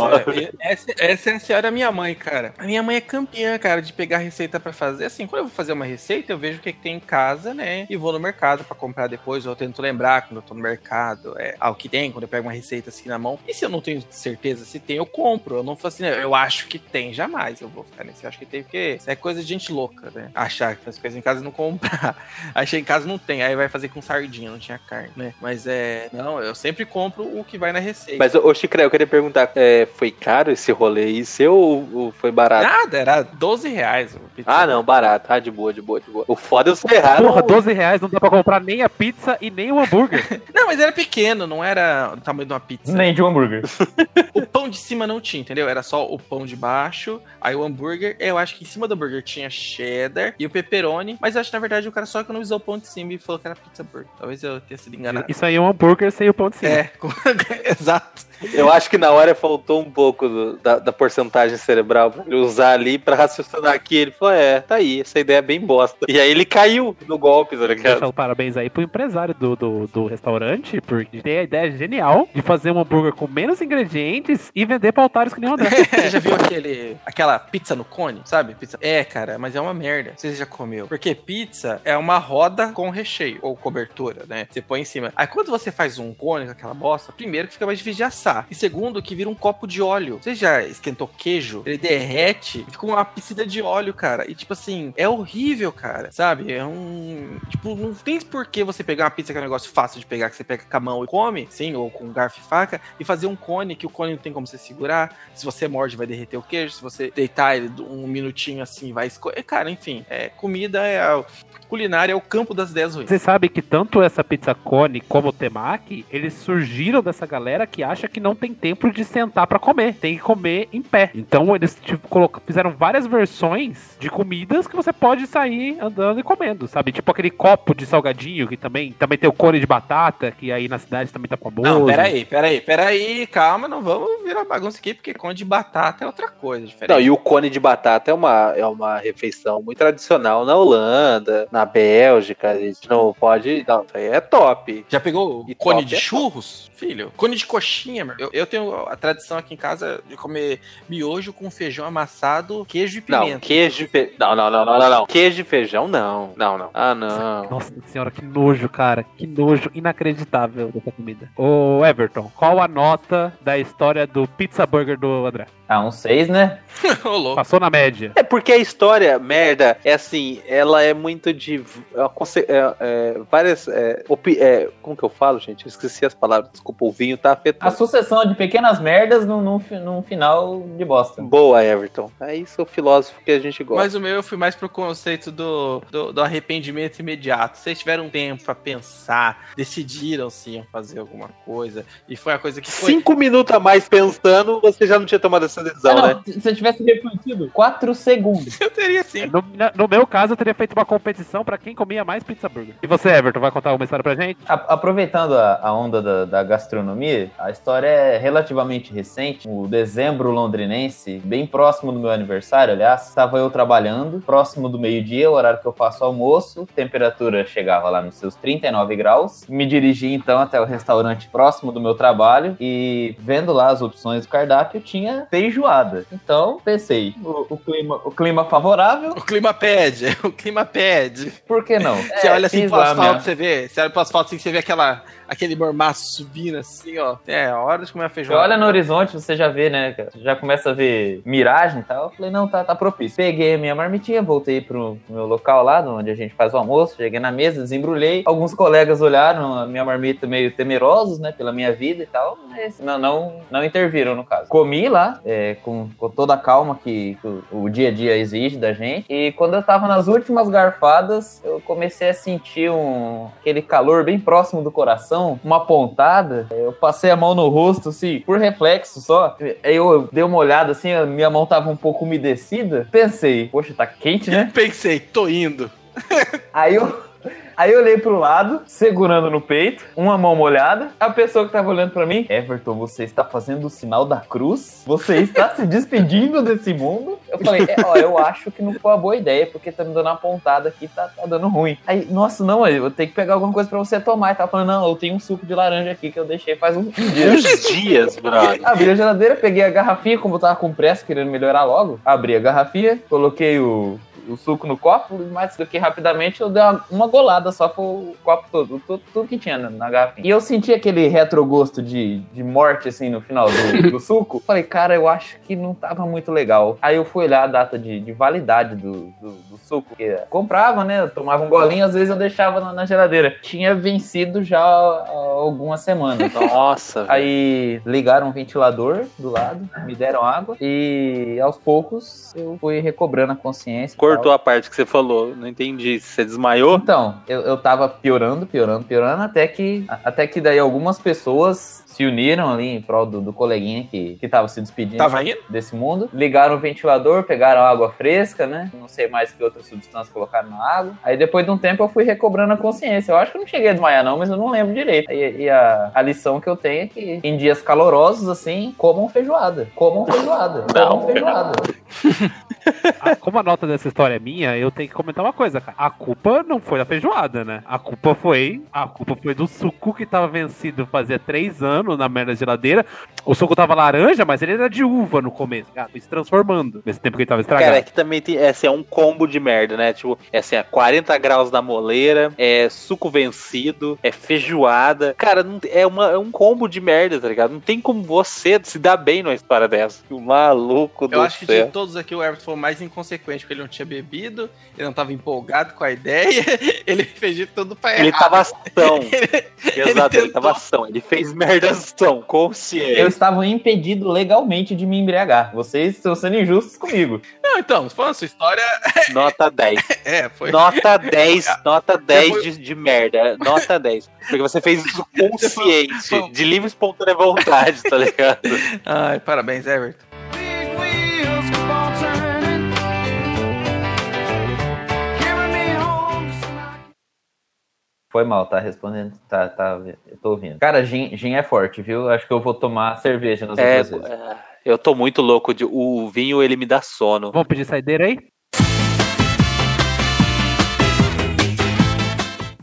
É, essa, essa é a senhora minha mãe, cara. A minha mãe é campeã, cara, de pegar receita pra fazer. Assim, quando eu vou fazer uma receita, eu vejo o que, que tem em casa, né? E vou no mercado pra comprar depois. Ou eu tento lembrar quando eu tô no mercado. É, ah, o que tem, quando eu pego uma receita assim na mão. E se eu não tenho certeza se tem, eu compro. Eu não faço assim, eu acho que tem, jamais. Eu vou ficar nesse, eu acho que tem, porque é coisa de gente louca, né? Achar que as coisas em casa e não comprar. Achei em casa não tem, aí vai fazer com sardinha, não tinha carne, né? Mas é. Não, eu sempre compro o que vai na receita. Mas, ô Chicré, eu queria perguntar, é, foi caro esse rolê aí seu ou, ou foi barato? Nada, era 12 reais. o pizza. Ah, não, barato. Ah, de boa, de boa, de boa. O foda é eu ser errado. Porra, 12 reais não dá pra comprar nem a pizza e nem o hambúrguer. Não, mas era pequeno, não era o tamanho de uma pizza. Nem de um hambúrguer. O pão de cima não tinha, entendeu? Era só o pão de baixo, aí o hambúrguer. Eu acho que em cima do hambúrguer tinha cheddar e o pepperoni. Mas eu acho que na verdade o cara só economizou o pão de cima e falou que era pizza burger. Talvez eu tenha sido enganado. Isso aí é um hambúrguer sem o pão de cima. É, exato. Eu acho que na hora faltou um pouco do- da, da porcentagem cerebral pra ele usar ali pra raciocinar aqui. Ele falou: é, tá aí, essa ideia é bem bosta. E aí ele caiu no golpe, tá ligado? Deixa os parabéns aí pro empresário do, do, do restaurante, porque tem a ideia genial de fazer um hambúrguer com menos ingredientes e vender pra otários que nem o André. Você já viu aquele, aquela pizza no cone, sabe? Pizza. É, cara, mas é uma merda. Você já comeu. Porque pizza é uma roda com recheio, ou cobertura, né? Você põe em cima. Aí quando você faz um cone com aquela bosta, primeiro que fica mais difícil de assar. E segundo que vira um copo de óleo. Você já esquentou queijo? Ele derrete fica uma piscina de óleo, cara. E tipo assim, é horrível, cara. Sabe? É um. Tipo, não tem por que você pegar uma pizza que é um negócio fácil de pegar, que você pega com a mão e come, sim, ou com garfo e faca, e fazer um cone que o cone não tem como você segurar. Se você morde, vai derreter o queijo. Se você deitar ele um minutinho assim, vai escorrer. Cara, enfim, é, comida é. a- Culinária é o campo das ideias ruins. Você sabe que tanto essa pizza cone como o temaki, eles surgiram dessa galera que acha que não tem tempo exemplo de sentar pra comer. Tem que comer em pé. Então eles tipo, fizeram várias versões de comidas que você pode sair andando e comendo, sabe? Tipo aquele copo de salgadinho que também, também tem o cone de batata, que aí na cidade também tá famoso. Não, peraí, peraí, peraí, calma, não vamos virar bagunça aqui, porque cone de batata é outra coisa diferente. Não, e o cone de batata é uma, é uma refeição muito tradicional na Holanda, na Bélgica. A gente não pode. Não, isso aí é top. Já pegou E o cone top de é churros? Filho, cone de coxinha, meu. Eu, eu tenho a tradição aqui em casa de comer miojo com feijão amassado, queijo e Não, pimenta. queijo e feijão. Não, não, não, não, não, não. Queijo e feijão, não. Não, não. Ah, não. Nossa senhora, que nojo, cara. Que nojo inacreditável dessa comida. Ô, Everton, qual a nota da história do Pizza Burger do André? Ah, um 6, né? Passou na média. É porque a história, merda, é assim, ela é muito de. é é, é, várias. é, opi- é, como que eu falo, gente? Eu esqueci as palavras. Desculpa, o vinho tá A afetando. sucessão de pequenas merdas num, num, num final de bosta. Boa, Everton. É isso o filósofo que a gente gosta. Mas o meu eu fui mais pro conceito do, do, do arrependimento imediato. Vocês tiveram um tempo pra pensar, decidiram se iam fazer alguma coisa, e foi a coisa que foi. Cinco minutos a mais pensando, você já não tinha tomado essa decisão, Ah, né? se eu tivesse refletido, 4 segundos. Eu teria sim. No, no meu caso, eu teria feito uma competição pra quem comia mais Pizza Burger. E você, Everton, vai contar alguma história pra gente? A- aproveitando a, a onda da, da gastronomia, a história é relativamente recente. O dezembro londrinense, bem próximo do meu aniversário, aliás, estava eu trabalhando, próximo do meio-dia, o horário que eu faço almoço, temperatura chegava lá nos seus 39 graus. Me dirigi então até o restaurante próximo do meu trabalho e vendo lá as opções do cardápio, tinha feijoada. Então pensei, o, o clima, o clima favorável, O clima pede, o clima pede. por que não? Você É, olha assim fiz pro asfalto, minha- você vê. Você olha pro asfalto assim, você vê aquela, aquele mormaço subindo assim, ó. É, hora de comer a Você feijoada. olha no horizonte, você já vê, né? cara? Já começa a ver miragem e tal. Eu falei, não, tá, tá propício. Peguei a minha marmitinha, voltei pro meu local lá, onde a gente faz o almoço. Cheguei na mesa, desembrulhei. Alguns colegas olharam a minha marmita meio temerosos, né? Pela minha vida e tal. Mas não, não, não interviram, no caso. Comi lá, é, com, com toda a calma que, que o, o dia a dia exige da gente. E quando eu tava nas últimas garfadas, eu comecei a sentir um, aquele calor bem próximo do coração, uma pontada. Eu passei a mão no rosto, assim, por reflexo só. Aí eu dei uma olhada, assim, a minha mão tava um pouco umedecida. Pensei, poxa, tá quente, né? Pensei, tô indo. Aí eu. Aí eu olhei pro lado, segurando no peito, uma mão molhada. A pessoa que tava olhando pra mim, Everton, você está fazendo o sinal da cruz? Você está se despedindo desse mundo? Eu falei, é, ó, eu acho que não foi uma boa ideia, porque tá me dando uma pontada aqui, tá, tá dando ruim. Aí, nossa, não, eu vou ter que pegar alguma coisa pra você tomar. E tava falando, não, eu tenho um suco de laranja aqui que eu deixei faz um, um dia. Uns dias, brother. Abri a geladeira, peguei a garrafinha, como eu tava com pressa, querendo melhorar logo. Abri a garrafinha, coloquei o, o suco no copo, mais do que rapidamente eu dei uma, uma golada só foi o copo todo, tudo, tudo que tinha na, na garrafinha. E eu senti aquele retrogosto de, de morte, assim, no final do, do suco. Falei, cara, eu acho que não tava muito legal. Aí eu fui olhar a data de, de validade do, do, do suco. Que eu comprava, né? Eu tomava um golinho, às vezes eu deixava na, na geladeira. Tinha vencido já algumas semanas. Nossa, velho. Aí ligaram um ventilador do lado, me deram água e aos poucos eu fui recobrando a consciência. e Cortou a parte que você falou. Não entendi. Você desmaiou? Então, eu, eu tava piorando, piorando, piorando, até que, até que daí algumas pessoas se uniram ali em prol do, do coleguinha que, que tava se despedindo desse mundo. Ligaram o ventilador, pegaram água fresca, né? Não sei mais que outra substância colocaram na água. Aí depois de um tempo eu fui recobrando a consciência. Eu acho que eu não cheguei a desmaiar não, mas eu não lembro direito. E, e a, a lição que eu tenho é que em dias calorosos, assim, comam feijoada. Comam feijoada. Não, Comam feijoada. Ah, como a nota dessa história é minha, eu tenho que comentar uma coisa, cara. A culpa não foi da feijoada, né? A culpa foi. A culpa foi do suco que tava vencido fazia três anos na merda da geladeira. O suco tava laranja, mas ele era de uva no começo. Cara, foi se transformando nesse tempo que ele tava estragado. Cara, é que também tem. É, assim, é um combo de merda, né? Tipo, é assim, é 40 graus da moleira, é suco vencido, é feijoada. Cara, não, é, uma, é um combo de merda, tá ligado? Não tem como você se dar bem numa história dessa. O maluco do Eu acho que céu. de todos aqui o Everton foi o mais inconsequente, porque ele não tinha bebido, ele não tava empolgado com a ideia, ele fez de tudo pra Ele errar. tava ação. Ele Exato, ele, tentou. tava ação. Ele fez merda Consciência, Eu consciência. estava impedido legalmente de me embriagar. Vocês estão sendo injustos comigo. Não, então, falando a sua história, Nota 10. é, foi. Nota 10, nota 10 foi- de, de merda. Nota 10. Porque você fez isso consciente, foi- de livre e espontânea vontade, tá ligado? Ai, parabéns, Everton. Foi mal, tá respondendo. Tá, tá. Eu tô ouvindo. Cara, gin, gin é forte, viu? Acho que eu vou tomar cerveja nas É, outras vezes. é, eu tô muito louco. De, o vinho, ele me dá sono. Vamos pedir saideira aí?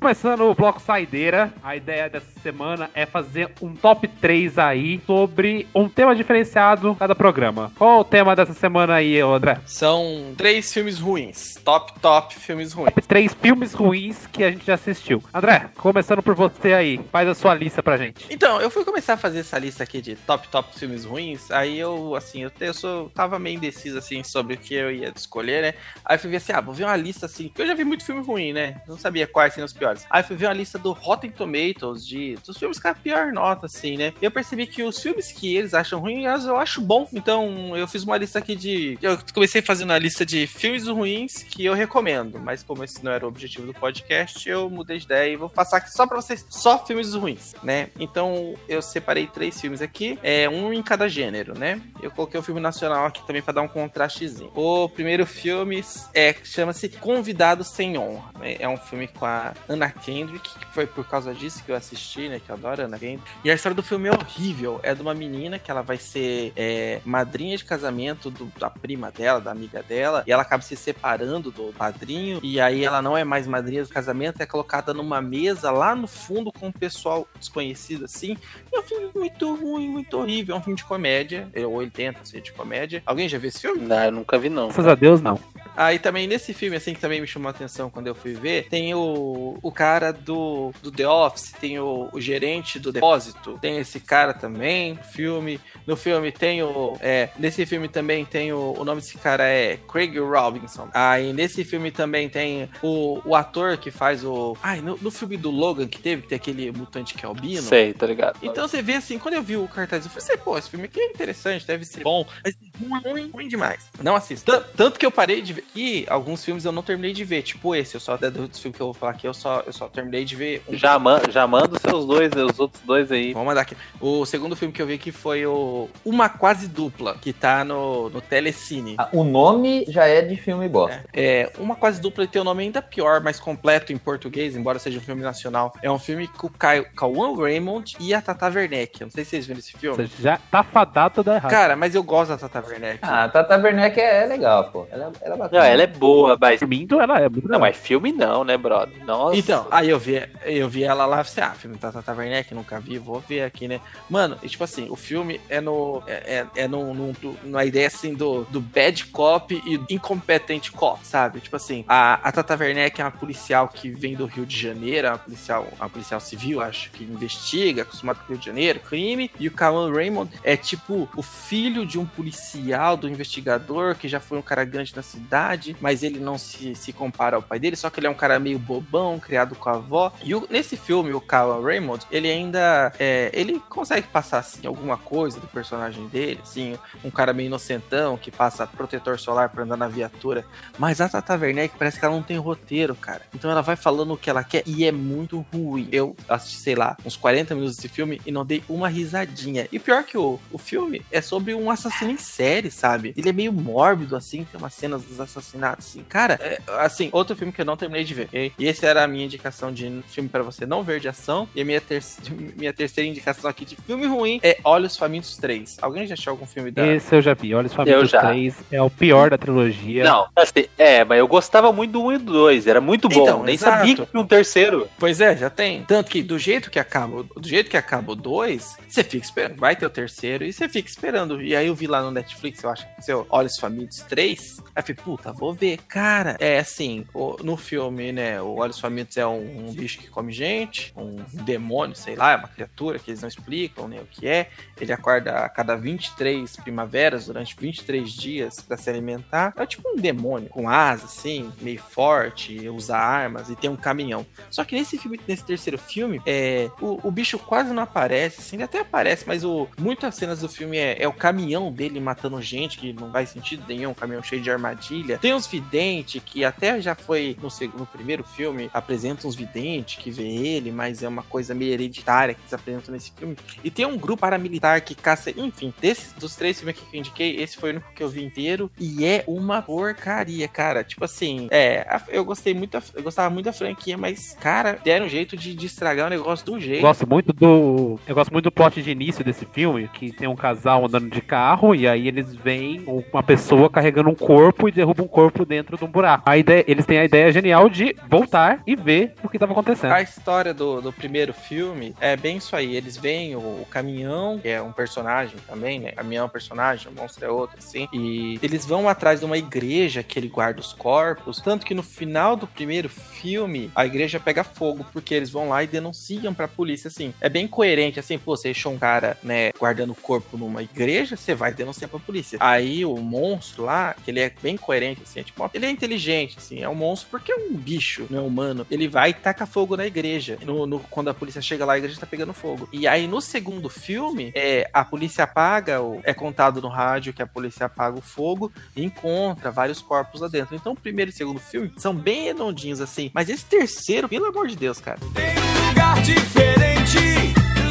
Começando o bloco Saideira, a ideia dessa semana é fazer um top 3 aí sobre um tema diferenciado cada programa. Qual o tema dessa semana aí, André? São três filmes ruins. Top, top filmes ruins. Top 3 filmes ruins que a gente já assistiu. André, começando por você aí, faz a sua lista pra gente. Então, eu fui começar a fazer essa lista aqui de top, top filmes ruins. Aí eu, assim, eu, te- eu sou, tava meio indeciso, assim, sobre o que eu ia escolher, né? Aí eu fui ver assim, ah, vou ver uma lista, assim, porque eu já vi muito filme ruim, né? Não sabia quais seriam os piores. Aí eu fui ver uma lista do Rotten Tomatoes, de, dos filmes com a pior nota, assim, né? E eu percebi que os filmes que eles acham ruins, eu acho bom. Então, eu fiz uma lista aqui de... Eu comecei fazendo uma lista de filmes ruins que eu recomendo. Mas como esse não era o objetivo do podcast, eu mudei de ideia e vou passar aqui só pra vocês, só filmes ruins, né? Então, eu separei três filmes aqui, é um em cada gênero, né? Eu coloquei o filme nacional aqui também pra dar um contrastezinho. O primeiro filme é chama-se Convidado Sem Honra, né? É um filme com a Anna Kendrick, que foi por causa disso que eu assisti, né? Que eu adoro a Anna Kendrick. E a história do filme é horrível. É de uma menina que ela vai ser é, madrinha de casamento do- da prima dela, da amiga dela, e ela acaba se separando do padrinho, e aí ela não é mais madrinha do casamento, é colocada numa mesa lá no fundo com um pessoal desconhecido assim. É um filme muito ruim, muito horrível. É um filme de comédia, ou ele tenta ser de comédia. Alguém já viu esse filme? Não, eu nunca vi, não. Graças a Deus, não. Aí também nesse filme, assim, que também me chamou a atenção quando eu fui ver, tem o, o cara do, do The Office, tem o, o gerente do depósito, tem esse cara também, no filme. No filme tem o. É, nesse filme também tem o. O nome desse cara é Craig Robinson. Aí nesse filme também tem o, o ator que faz o. Ai, no, no filme do Logan que teve, que tem aquele mutante que é albino. Sei, tá ligado? Então você vê assim, quando eu vi o cartaz, eu falei assim, pô, esse filme aqui é interessante, deve ser bom, mas ruim, ruim, ruim demais. Não assisto. Tan- Tanto que eu parei de ver. E alguns filmes eu não terminei de ver, tipo esse, eu só, dos filmes que eu vou falar aqui, eu só, eu só terminei de ver um. Já, man, já manda os seus dois, os outros dois aí. Vamos mandar aqui. O segundo filme que eu vi aqui foi o Uma Quase Dupla, que tá no, no Telecine. Ah, O nome já é de filme bosta. É, Uma Quase Dupla tem o nome ainda pior, mais completo em português, embora seja um filme nacional. É um filme com o Caio- Cauã Raymond e a Tata Werneck. Eu não sei se vocês viram esse filme. Você já tá fadado a dar errado. Cara, mas eu gosto da Tata Werneck. Ah, a Tata Werneck é, é legal, pô. Ela, ela é Não, bacana. ela é boa, mas. Dormindo, ela é muito Não, legal. mas filme não, né, brother? Nossa. Então, aí eu vi, eu vi ela lá, assim, ah, filme Tata Werneck, nunca vi, vou ver aqui, né? Mano, e tipo assim, o filme é no. É, é, é no, no, no- numa ideia assim do, do bad cop e incompetente cop, sabe? Tipo assim, a, a Tata Werneck é uma policial que vem do Rio de Janeiro, é uma policial, uma policial civil, acho, que investiga, acostumado com o Rio de Janeiro, crime, e o Cauan Raymond é tipo o filho de um policial, do investigador, que já foi um cara grande na cidade, mas ele não se, se compara ao pai dele, só que ele é um cara meio bobão, criado com a avó. E o- nesse filme, o Cauan Raymond, ele ainda é, ele consegue passar assim alguma coisa do personagem dele, assim, um cara meio inocentão que passa protetor solar pra andar na viatura. Mas a Tata Werneck parece que ela não tem roteiro, cara. Então ela vai falando o que ela quer e é muito ruim. Eu assisti, sei lá, uns 40 minutos desse filme e não dei uma risadinha. E pior que o, o filme é sobre um assassino em série, sabe? Ele é meio mórbido, assim, tem umas cenas dos assassinatos, assim. Cara, é, assim, outro filme que eu não terminei de ver. E esse era a minha indicação de filme pra você não ver de ação. E a minha, ter minha terceira indicação aqui de filme ruim é Olhos Famintos 3. Alguém já achou algum filme da. Esse eu já vi. Olha, os Eu Famintos já. 3 é o pior da trilogia. Não, assim, é, mas eu gostava muito do 1 e do 2, era muito bom. Então, Nem exato. sabia que tinha um terceiro. Pois é, já tem. Tanto que do jeito que acaba, do jeito que acaba o 2, você fica esperando. Vai ter o terceiro e você fica esperando. E aí eu vi lá no Netflix, eu acho que seu Olhos Famintos 3. Aí eu falei, puta, vou ver. Cara, é assim, o- no filme, né, o Olhos Famintos é um, um bicho que come gente, um demônio, sei lá, é uma criatura que eles não explicam nem o que é. Ele acorda a cada 23 primaveras durante 23 dias pra se alimentar. É tipo um demônio com asas, assim, meio forte, usa armas e tem um caminhão. Só que nesse filme, nesse terceiro filme, é, o, o bicho quase não aparece, assim, ele até aparece, mas o, muitas cenas do filme é, é o caminhão dele matando gente, que não faz sentido nenhum, um caminhão cheio de armadilha. Tem uns videntes, que até já foi no, no primeiro filme, apresenta uns videntes que vê ele, mas é uma coisa meio hereditária que eles apresentam nesse filme. E tem um grupo paramilitar que caça, enfim, desses, dos três filmes que eu indiquei, esse foi o único que eu vi inteiro, e é uma porcaria, cara. Tipo assim, é, eu gostei muito, eu gostava muito da franquia, mas, cara, deram um jeito de, de estragar o negócio do jeito. gosto muito do. Eu gosto muito do plot de início desse filme, que tem um casal andando de carro e aí eles veem uma pessoa carregando um corpo e derruba um corpo dentro de um buraco. A ideia, eles têm a ideia genial de voltar e ver o que estava acontecendo. A história do, do primeiro filme é bem isso aí. Eles veem o, o caminhão, que é um personagem também, né? Caminhão é um personagem, o monstro é outro, assim. E eles vão atrás de uma igreja que ele guarda os corpos. Tanto que no final do primeiro filme, a igreja pega fogo, porque eles vão lá e denunciam pra polícia, assim. É bem coerente, assim, pô, você deixou um cara, né, guardando o corpo numa igreja, você vai denunciar pra polícia. Aí o monstro lá, que ele é bem coerente, assim, é tipo, ele é inteligente, assim, é um monstro porque é um bicho, não é humano. Ele vai e taca fogo na igreja. No, no- quando a polícia chega lá, a igreja tá pegando fogo. E aí no segundo filme, é, a polícia apaga, é contado no rádio que a polícia apaga o fogo e encontra vários corpos lá dentro. Então o primeiro e o segundo filme são bem redondinhos, assim. Mas esse terceiro, pelo amor de Deus, cara. Tem um lugar diferente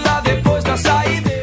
lá depois da saideira.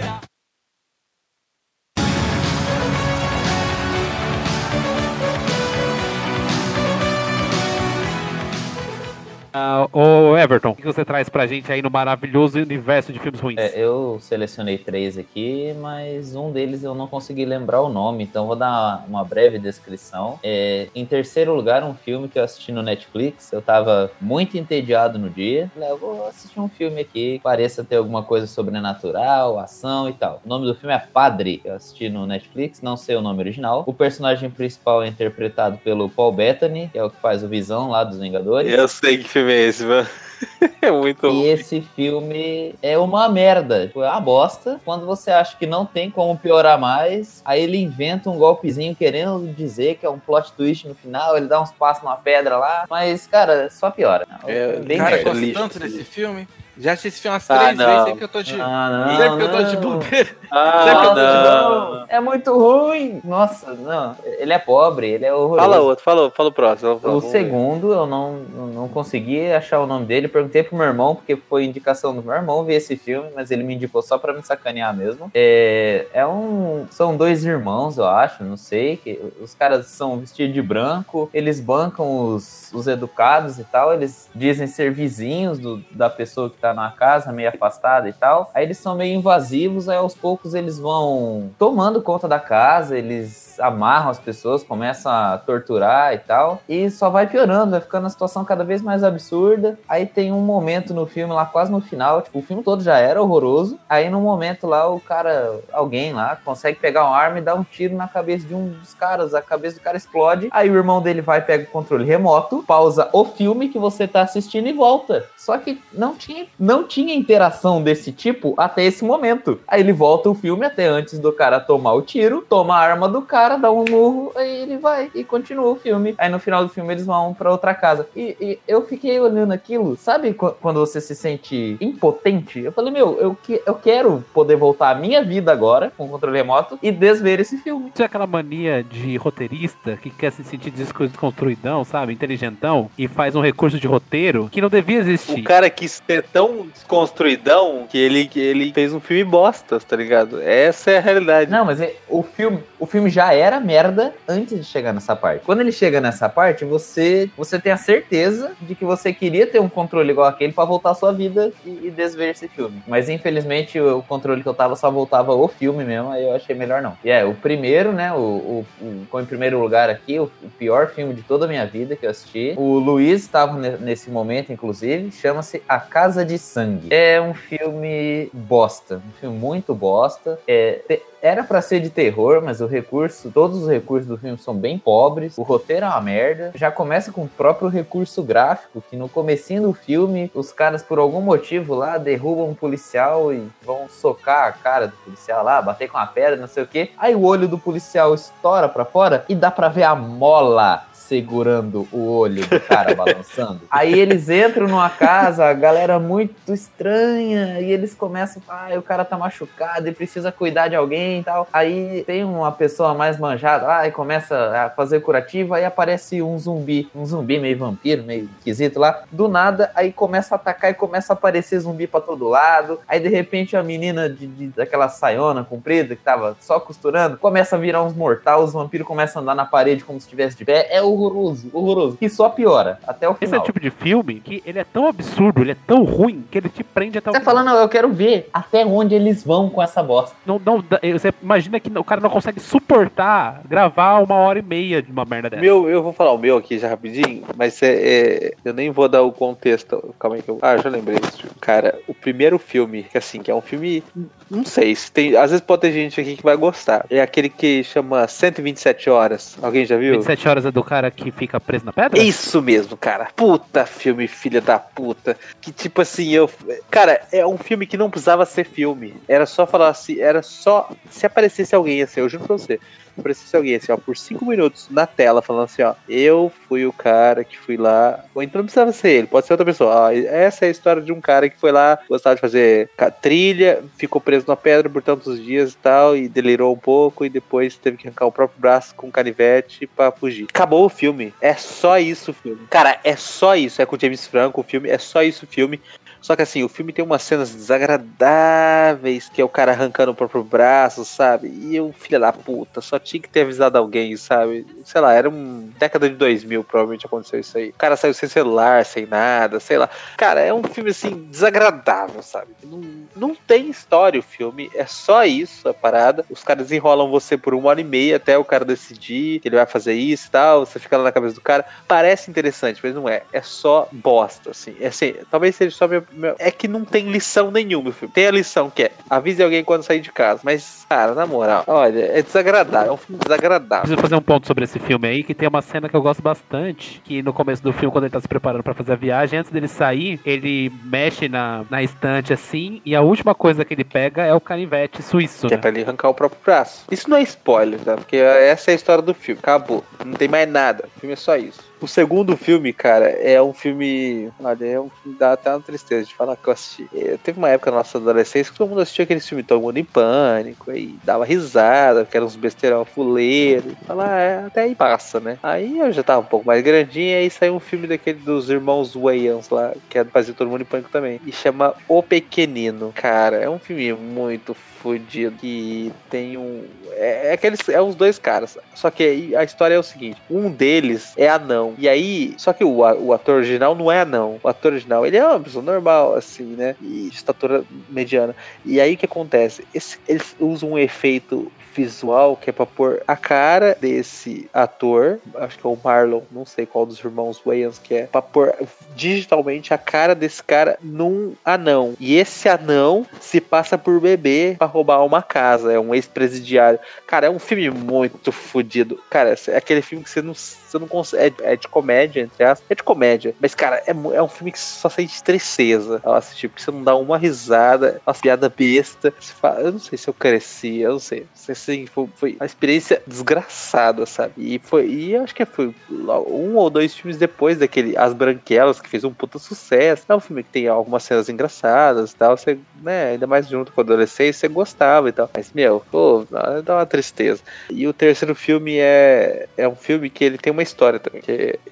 Ah, ô Everton, o que você traz pra gente aí no maravilhoso universo de filmes ruins? É, eu selecionei três aqui, mas um deles eu não consegui lembrar o nome, então vou dar uma breve descrição. É, em terceiro lugar, um filme que eu assisti no Netflix. Eu tava muito entediado no dia. Falei, eu vou assistir um filme aqui que pareça ter alguma coisa sobrenatural, ação e tal. O nome do filme é Padre. Eu assisti no Netflix, não sei o nome original. O personagem principal é interpretado pelo Paul Bettany, que é o que faz o Visão lá dos Vingadores. Eu sei que filme é. É muito E ruim. esse filme é uma merda. Tipo, é uma bosta. Quando você acha que não tem como piorar mais, aí ele inventa um golpezinho querendo dizer que é um plot twist no final. Ele dá uns passos numa pedra lá. Mas, cara, só piora. É, bem cara, eu merda, gosto lixo, tanto desse filme. Já assisti esse filme umas Ah, três não. vezes, sempre que eu tô de. Ah, sempre que eu tô de não. bobeira. Ah, Sempre que eu tô de não. boa. É muito ruim. Nossa, não. Ele é pobre, ele é horroroso. Fala outro, fala, fala o próximo. O Vamos ver. segundo, eu não, não consegui achar o nome dele. Perguntei pro meu irmão, porque foi indicação do meu irmão ver esse filme, mas ele me indicou só pra me sacanear mesmo. É, é um. São dois irmãos, eu acho, não sei. Que os caras são vestidos de branco, eles bancam os, os educados e tal. Eles dizem ser vizinhos do- da pessoa que tá na casa, meio afastada e tal. Aí eles são meio invasivos, aí aos poucos eles vão tomando conta da casa, eles amarram as pessoas, começam a torturar e tal. E só vai piorando, vai ficando a situação cada vez mais absurda. Aí tem um momento no filme lá, quase no final, tipo, o filme todo já era horroroso. Aí no momento lá, o cara, alguém lá, consegue pegar uma arma e dar um tiro na cabeça de um dos caras. A cabeça do cara explode. Aí o irmão dele vai, pega o controle remoto, pausa o filme que você tá assistindo e volta. Só que não tinha, não tinha interação desse tipo até esse momento. Aí ele volta o filme até antes do cara tomar o tiro, toma a arma do cara, dá um murro, aí ele vai e continua o filme. Aí no final do filme eles vão pra outra casa. E, e eu fiquei olhando aquilo, sabe qu- quando você se sente impotente? Eu falei, meu, eu, que, eu quero poder voltar à minha vida agora com o controle remoto e desver esse filme. Tinha aquela mania de roteirista que quer se sentir desconstruidão, sabe? Inteligentão, e faz um recurso de roteiro que não devia existir. O cara quis ser tão desconstruidão que ele, que ele fez um filme bosta, tá ligado? Essa é a realidade. Não, mas é- o filme, o filme já era merda antes de chegar nessa parte. Quando ele chega nessa parte, você você tem a certeza de que você queria ter um controle igual aquele pra voltar sua vida e, e desver esse filme. Mas infelizmente o, controle que eu tava só voltava o filme mesmo, aí eu achei melhor não. E é, o primeiro, né, o, o, o em primeiro lugar aqui, o, o pior filme de toda a minha vida que eu assisti. O Luiz estava ne- nesse momento, inclusive, chama-se A Casa de Sangue. É um filme bosta, um filme muito bosta. É, era pra ser de terror, mas o recurso todos os recursos do filme são bem pobres, o roteiro é uma merda. Já começa com o próprio recurso gráfico, que no comecinho do filme, os caras, por algum motivo lá, derrubam um policial e vão socar a cara do policial lá, bater com a pedra, não sei o quê. Aí o olho do policial estoura pra fora e dá pra ver a mola segurando o olho do cara balançando. Aí eles entram numa casa, a galera muito estranha, e eles começam, ah, o cara tá machucado e precisa cuidar de alguém e tal. Aí tem uma pessoa mais manjada lá e começa a fazer curativo, aí aparece um zumbi, um zumbi meio vampiro, meio esquisito lá. Do nada, aí começa a atacar e começa a aparecer zumbi pra todo lado. Aí de repente a menina de, de- daquela saiona comprida que tava só costurando começa a virar uns mortal, os vampiros começam a andar na parede como se estivesse de pé. É horroroso, horroroso. E só piora até o Esse é final. o tipo de filme que ele é tão absurdo, ele é tão ruim, que ele te prende até o Você final. falando, eu quero ver até onde eles vão com essa bosta. Não, não, você imagina que o cara não consegue suportar gravar uma hora e meia de uma merda dessa. Meu, eu vou falar o meu aqui já rapidinho, mas é, é- eu nem vou dar o contexto. Calma aí que eu. Ah, já lembrei desse filme. Cara, o primeiro filme, que assim, que é um filme. Não sei, se tem. Às vezes pode ter gente aqui que vai gostar. É aquele que chama 127 horas. Alguém já viu? 27 horas é do cara que fica preso na pedra? Isso mesmo, cara. Puta filme, filha da puta. Que tipo assim, eu. Cara, é um filme que não precisava ser filme. Era só falar assim, era só. Se aparecesse alguém assim, eu juro pra você. Se aparecesse alguém assim, ó, por cinco minutos na tela, falando assim, ó, eu fui o cara que fui lá. Ou então não precisava ser ele, pode ser outra pessoa. Ó, essa é a história de um cara que foi lá, gostava de fazer trilha, ficou preso na pedra por tantos dias e tal, e delirou um pouco, e depois teve que arrancar o próprio braço com canivete pra fugir. Acabou o filme. É só isso o filme. Cara, é só isso. É com o James Franco o filme, é só isso o filme. Só que assim, o filme tem umas cenas desagradáveis, que é o cara arrancando o próprio braço, sabe? E o filho da puta, só tinha que ter avisado alguém, sabe? Sei lá, era um década de 2000 provavelmente aconteceu isso aí. O cara saiu sem celular, sem nada, sei lá. Cara, é um filme assim desagradável, sabe? Não, não tem história o filme, é só isso a parada. Os caras enrolam você por uma hora e meia até o cara decidir que ele vai fazer isso e tal. Você fica lá na cabeça do cara. Parece interessante, mas não é. É só bosta, assim. É assim, talvez seja só meu, meu- É que não tem lição nenhuma filme. Tem a lição que é avise alguém quando sair de casa. Mas, cara, na moral, olha, é desagradável. É um filme desagradável. Preciso fazer um ponto sobre esse filme aí, que tem uma cena que eu gosto bastante, que no começo do filme, quando ele tá se preparando pra fazer a viagem, antes dele sair, ele mexe na, na estante assim, e a última coisa que ele pega é o canivete suíço, Que é né? pra ele arrancar o próprio braço. Isso não é spoiler, tá? Porque essa é a história do filme. Acabou. Não tem mais nada. O filme é só isso. O segundo filme, cara, é um filme. Olha, é um filme dá até uma tristeza de falar que eu assisti. É, teve uma época na nossa adolescência que todo mundo assistia aquele filme Todo Mundo em Pânico, aí dava risada, que eram uns besteirão fuleiro. Falar, é, até aí passa, né? Aí eu já tava um pouco mais grandinho, aí saiu um filme daquele dos irmãos Wayans lá, que é fazer Todo Mundo em Pânico também. E chama O Pequenino. Cara, é um filme muito fodido que tem um. É, é aqueles. É os dois caras. Só que a história é o seguinte: um deles é anão. E aí. Só que o, o ator original não é anão. O ator original, ele é uma pessoa normal, assim, né? E estatura mediana. E aí o que acontece? Esse- eles usam um efeito visual que é pra pôr a cara desse ator, acho que é o Marlon, não sei qual dos irmãos Wayans que é, pra pôr digitalmente a cara desse cara num anão. E esse anão se passa por bebê pra roubar uma casa, é um ex-presidiário. Cara, é um filme muito fodido. Cara, é aquele filme que você não, você não consegue. É, é de comédia, entre aspas. É de comédia. Mas, cara, é, é um filme que só sente tristeza ao assistir, porque você não dá uma risada, uma piada besta. Fala, eu não sei se eu cresci, eu não sei. Assim, foi, foi uma experiência desgraçada, sabe? E foi. E acho que foi um ou dois filmes depois daquele As Branquelas, que fez um puta sucesso. É um filme que tem algumas cenas engraçadas e tal. Você, né, ainda mais junto com a adolescência, você gostava e tal. Mas, meu, pô, dá uma tristeza. E o terceiro filme é, é um filme que ele tem uma história também.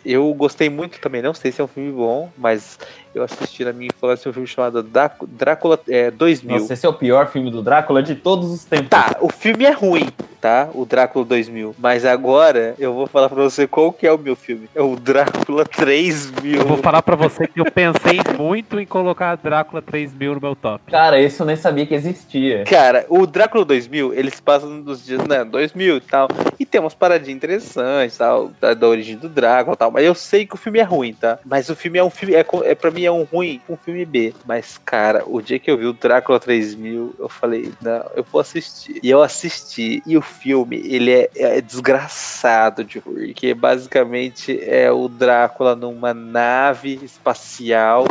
Eu gostei muito também, não sei se é um filme bom, mas eu assisti na minha infância um filme chamado Drácula é, 2000. Nossa, esse é o pior filme do Drácula de todos os tempos. Tá, o filme é ruim, tá? O Drácula 2000. Mas agora eu vou falar pra você qual que é o meu filme. É o Drácula 3000. Eu vou falar pra você que eu pensei muito em colocar Drácula 3000 no meu top. Cara, isso eu nem sabia que existia. Cara, o Drácula 2000, eles passam nos dias, né, 2000 e tal. E tem umas paradinhas interessantes, tal, da, da origem do Drácula e tal. Mas eu sei que o filme é ruim, tá? Mas o filme é um filme, é, é pra mim é um ruim, um filme B. Mas, cara, o dia que eu vi o Drácula 3000, eu falei, não, eu vou assistir. E eu assisti. E o filme, ele é, é desgraçado de ruim, que basicamente é o Drácula numa nave espacial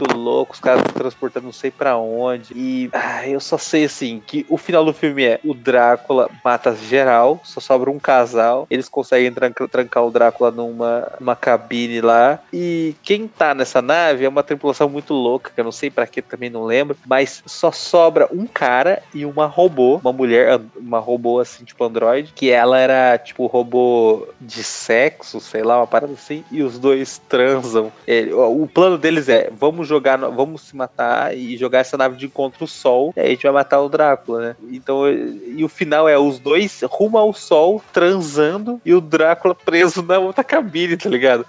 muito louco, os caras se transportando não sei pra onde. E ah, eu só sei assim que o final do filme é o Drácula mata geral, só sobra um casal. Eles conseguem tranca- trancar o Drácula numa uma cabine lá. E quem tá nessa nave é uma tripulação muito louca, que eu não sei pra que também não lembro. Mas só sobra um cara e uma robô, uma mulher, uma robô assim, tipo Android, que ela era tipo robô de sexo, sei lá, uma parada assim, e os dois transam. Ele- o plano deles é: vamos jogar, vamos se matar e jogar essa nave de encontro o Sol, e aí a gente vai matar o Drácula, né? Então, e o final é os dois rumo ao Sol, transando, e o Drácula preso na outra cabine, tá ligado?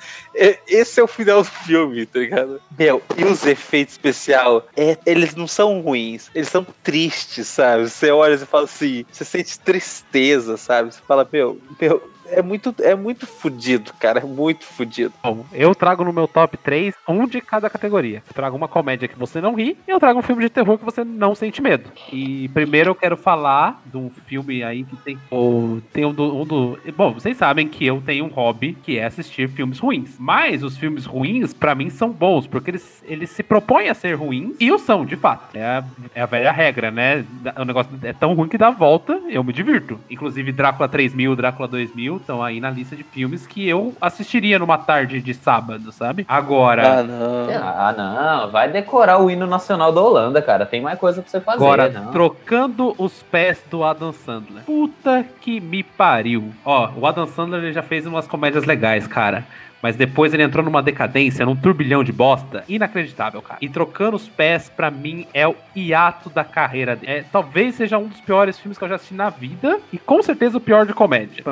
Esse é o final do filme, tá ligado? Meu, e os efeitos especial, é, eles não são ruins, eles são tristes, sabe? Você olha e fala assim, você sente tristeza, sabe? Você fala, meu, meu, é muito, é muito fudido, cara, é muito fudido. Bom, eu trago no meu top 3 um de cada categoria. Eu trago uma comédia que você não ri e eu trago um filme de terror que você não sente medo. E primeiro eu quero falar de um filme aí que tem. o- tem um do, um do- Bom, vocês sabem que eu tenho um hobby que é assistir filmes ruins. Mas os filmes ruins, pra mim, são bons, porque eles, eles se propõem a ser ruins e o são, de fato. É a, é a velha regra, né? O negócio é tão ruim que dá volta, eu me divirto. Inclusive, Drácula 3000, Drácula 2000 estão aí na lista de filmes que eu assistiria numa tarde de sábado, sabe? Agora, Ah, não. Ah, não. Vai decorar o hino nacional da Holanda, cara. Tem mais coisa pra você fazer. agora não. trocando os pés do Adam Sandler. Puta que me pariu. Ó, o Adam Sandler ele já fez umas comédias legais, cara. Mas depois ele entrou numa decadência, num turbilhão de bosta, inacreditável, cara. E trocando os pés, pra mim, é o hiato da carreira dele. É, talvez seja um dos piores filmes que eu já assisti na vida, e com certeza o pior de comédia.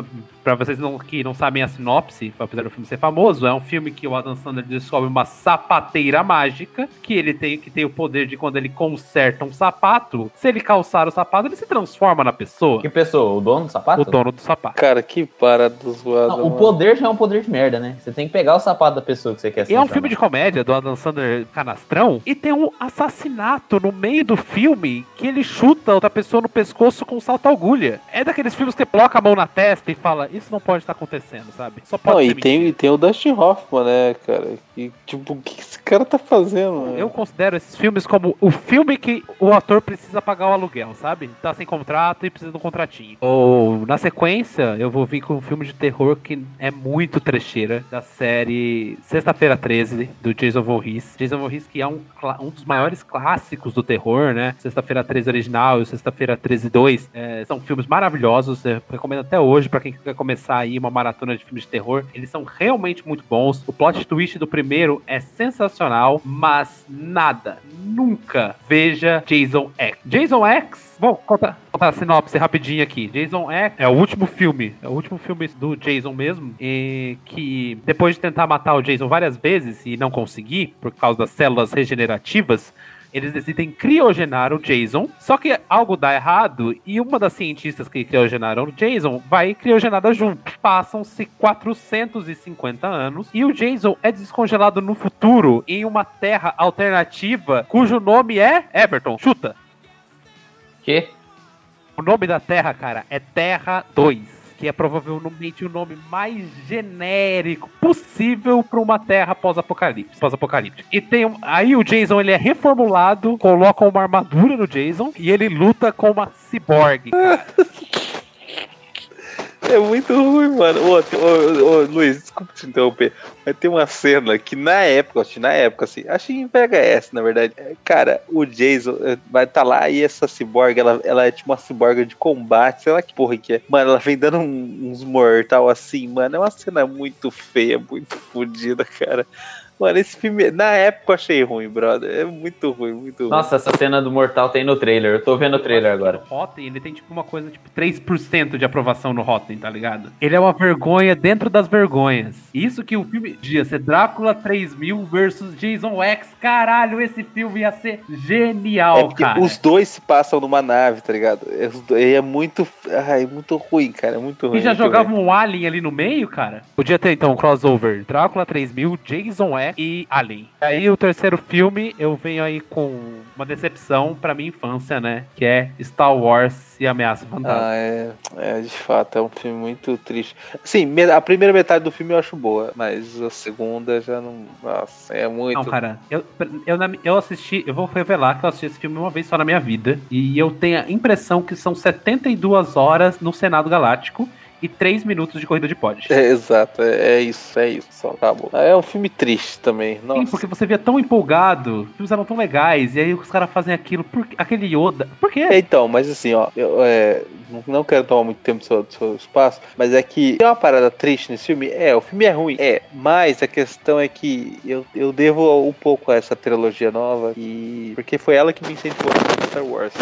Pra, pra vocês não, que não sabem a sinopse, apesar do filme ser famoso, é um filme que o Adam Sandler descobre uma sapateira mágica, que ele tem que tem o poder de quando ele conserta um sapato, se ele calçar o sapato, ele se transforma na pessoa. Que pessoa? O dono do sapato? O dono do sapato. Cara, que parada zoada. Não, o poder já é um poder de merda, né? Você tem que pegar o sapato da pessoa que você quer E é um filme de comédia do Adam Sandler canastrão e tem um assassinato no meio do filme que ele chuta outra pessoa no pescoço com um salto-agulha. É daqueles filmes que você coloca a mão na testa e fala, isso não pode estar acontecendo, sabe? Só pode Não, ser e tem, mentira." e tem o Dustin Hoffman, né, cara? E, tipo, o que esse cara tá fazendo? né? Eu considero esses filmes como o filme que o ator precisa pagar o aluguel, sabe? Tá sem contrato e precisa de um contratinho. Ou, na sequência, eu vou vir com um filme de terror que é muito trecheira, da série Sexta-feira 13, do Jason Voorhees. Jason Voorhees que é um, um dos maiores clássicos do terror, né? Sexta-feira 13 original e Sexta-feira 13 2 é, são filmes maravilhosos, eu recomendo até hoje pra quem quer começar aí uma maratona de filmes de terror. Eles são realmente muito bons. O plot twist do primeiro é sensacional, mas nada, nunca veja Jason X. Jason X, vou contar, contar a sinopse rapidinho aqui. Jason X é o último filme, é o último filme do Jason mesmo, e que depois de tentar matar o Jason várias vezes e não conseguir, por causa das células regenerativas, eles decidem criogenar o Jason, só que algo dá errado e uma das cientistas que criogenaram o Jason vai criogenada junto. Passam-se 450 anos e o Jason é descongelado no futuro em uma terra alternativa cujo nome é Everton. Chuta. Que? O nome da terra, cara, é Terra 2. Que é provavelmente o nome mais genérico possível para uma terra pós-apocalipse. Pós-apocalíptica. E tem aí o Jason ele é reformulado, colocam uma armadura no Jason e ele luta com uma ciborgue. É muito ruim, mano. Ô, ô, ô, Luiz, desculpa te interromper. Mas tem uma cena que na época, acho na época, assim, acho em VHS, na verdade. Cara, o Jason é, vai estar tá lá e essa ciborgue, ela, ela é tipo uma ciborgue de combate, sei lá que porra que é. Mano, ela vem dando um- uns mortal assim, mano. É uma cena muito feia, muito fodida, cara. Mano, esse filme, na época eu achei ruim, brother. É muito ruim, muito ruim. Nossa, essa cena do Mortal tem no trailer. Eu tô vendo o trailer agora. O Rotten, ele tem tipo uma coisa tipo 3% de aprovação no Rotten, tá ligado? Ele é uma vergonha dentro das vergonhas. Isso que o filme ia ser Drácula 3000 versus Jason X. Caralho, esse filme ia ser genial, É porque cara. os dois se passam numa nave, tá ligado? É, dois- é muito. Ai, muito ruim, cara. É muito ruim. E já jogava ruim. um Alien ali no meio, cara? Podia ter então um crossover Drácula 3000, Jason X E Alien. Aí o terceiro filme, eu venho aí com uma decepção pra minha infância, né? Que é Star Wars e Ameaça Fantasma. Ah, é, é, de fato, é um filme muito triste. Sim, a primeira metade do filme eu acho boa, mas a segunda já não. Nossa, é muito. Não, cara, eu, eu, eu assisti, eu vou revelar que eu assisti esse filme uma vez só na minha vida. E eu tenho a impressão que são 72 horas no Senado Galáctico e 3 minutos de corrida de pod. É, exato, é, é isso, é isso, só acabou. É um filme triste também. Nossa. Sim, porque você via tão empolgado, os filmes eram tão legais, e aí os caras fazem aquilo, por, aquele Yoda. Por quê? É, então, mas assim, ó, eu é, não- não quero tomar muito tempo do seu, do seu espaço, mas é que tem uma parada triste nesse filme. É, o filme é ruim, é, mas a questão é que eu, eu devo um pouco a essa trilogia nova, e porque foi ela que me incentivou a Star Wars.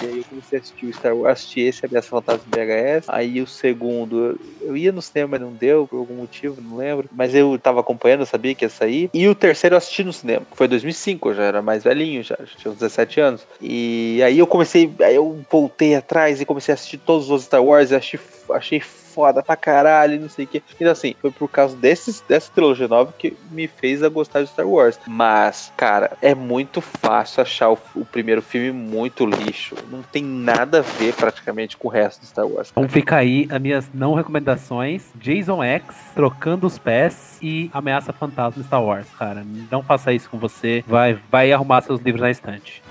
E aí eu comecei a assistir o Star Wars, assisti esse Ameaça Fantasma VHS. Aí o segundo, eu, ia no cinema, mas não deu, por algum motivo, não lembro. Mas eu tava acompanhando, eu sabia que ia sair. E o terceiro eu assisti no cinema, foi 2005, eu já era mais velhinho, já, já tinha uns 17 anos. E aí eu comecei, aí eu voltei atrás e comecei a assistir todos os Star Wars e achei, achei foda pra caralho, não sei o que. Então assim, foi por causa desses, dessa trilogia nova que me fez a gostar de Star Wars. Mas, cara, é muito fácil achar o, o primeiro filme muito lixo. Não tem nada a ver praticamente com o resto do Star Wars. Então fica aí as minhas não recomendações: Jason X, Trocando os Pés e Ameaça Fantasma Star Wars, cara. Não faça isso com você. Vai, vai arrumar seus livros na estante.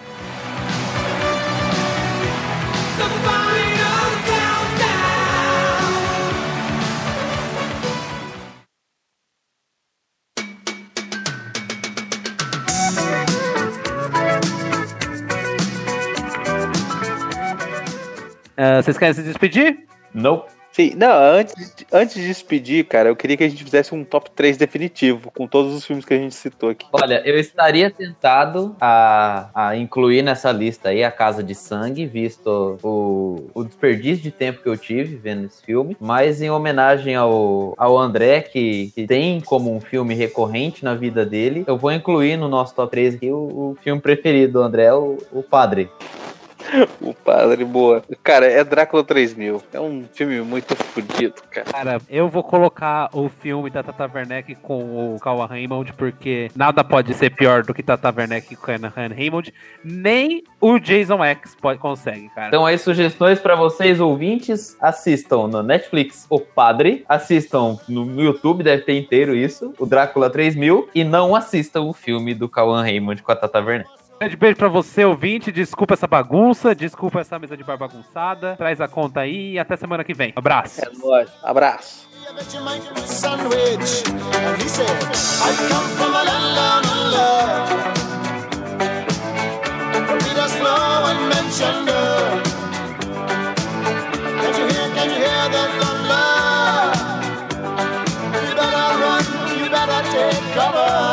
Ah, vocês querem se despedir? Não. Sim, não, antes, de- antes de despedir, cara, eu queria que a gente fizesse um top 3 definitivo, com todos os filmes que a gente citou aqui. Olha, eu estaria tentado a, a incluir nessa lista aí a Casa de Sangue, visto o, o desperdício de tempo que eu tive vendo esse filme. Mas em homenagem ao, ao André, que, que tem como um filme recorrente na vida dele, eu vou incluir no nosso top 3 aqui o, o filme preferido do André, o, o Padre. O Padre Boa. Cara, é Drácula 3000. É um filme muito fodido, cara. Cara, eu vou colocar o filme da Tata Werneck com o Kawa Raymond, porque nada pode ser pior do que Tata Werneck com o Han Raymond. Nem o Jason X pode, consegue, cara. Então aí, sugestões para vocês ouvintes, assistam no Netflix O Padre, assistam no YouTube, deve ter inteiro isso, o Drácula 3000, e não assistam o filme do Cauã Raymond com a Tata Werneck. Grande beijo pra você, ouvinte. Desculpa essa bagunça, desculpa essa mesa de bar bagunçada. Traz a conta aí e até semana que vem. Abraço. É nóis. Abraço. come from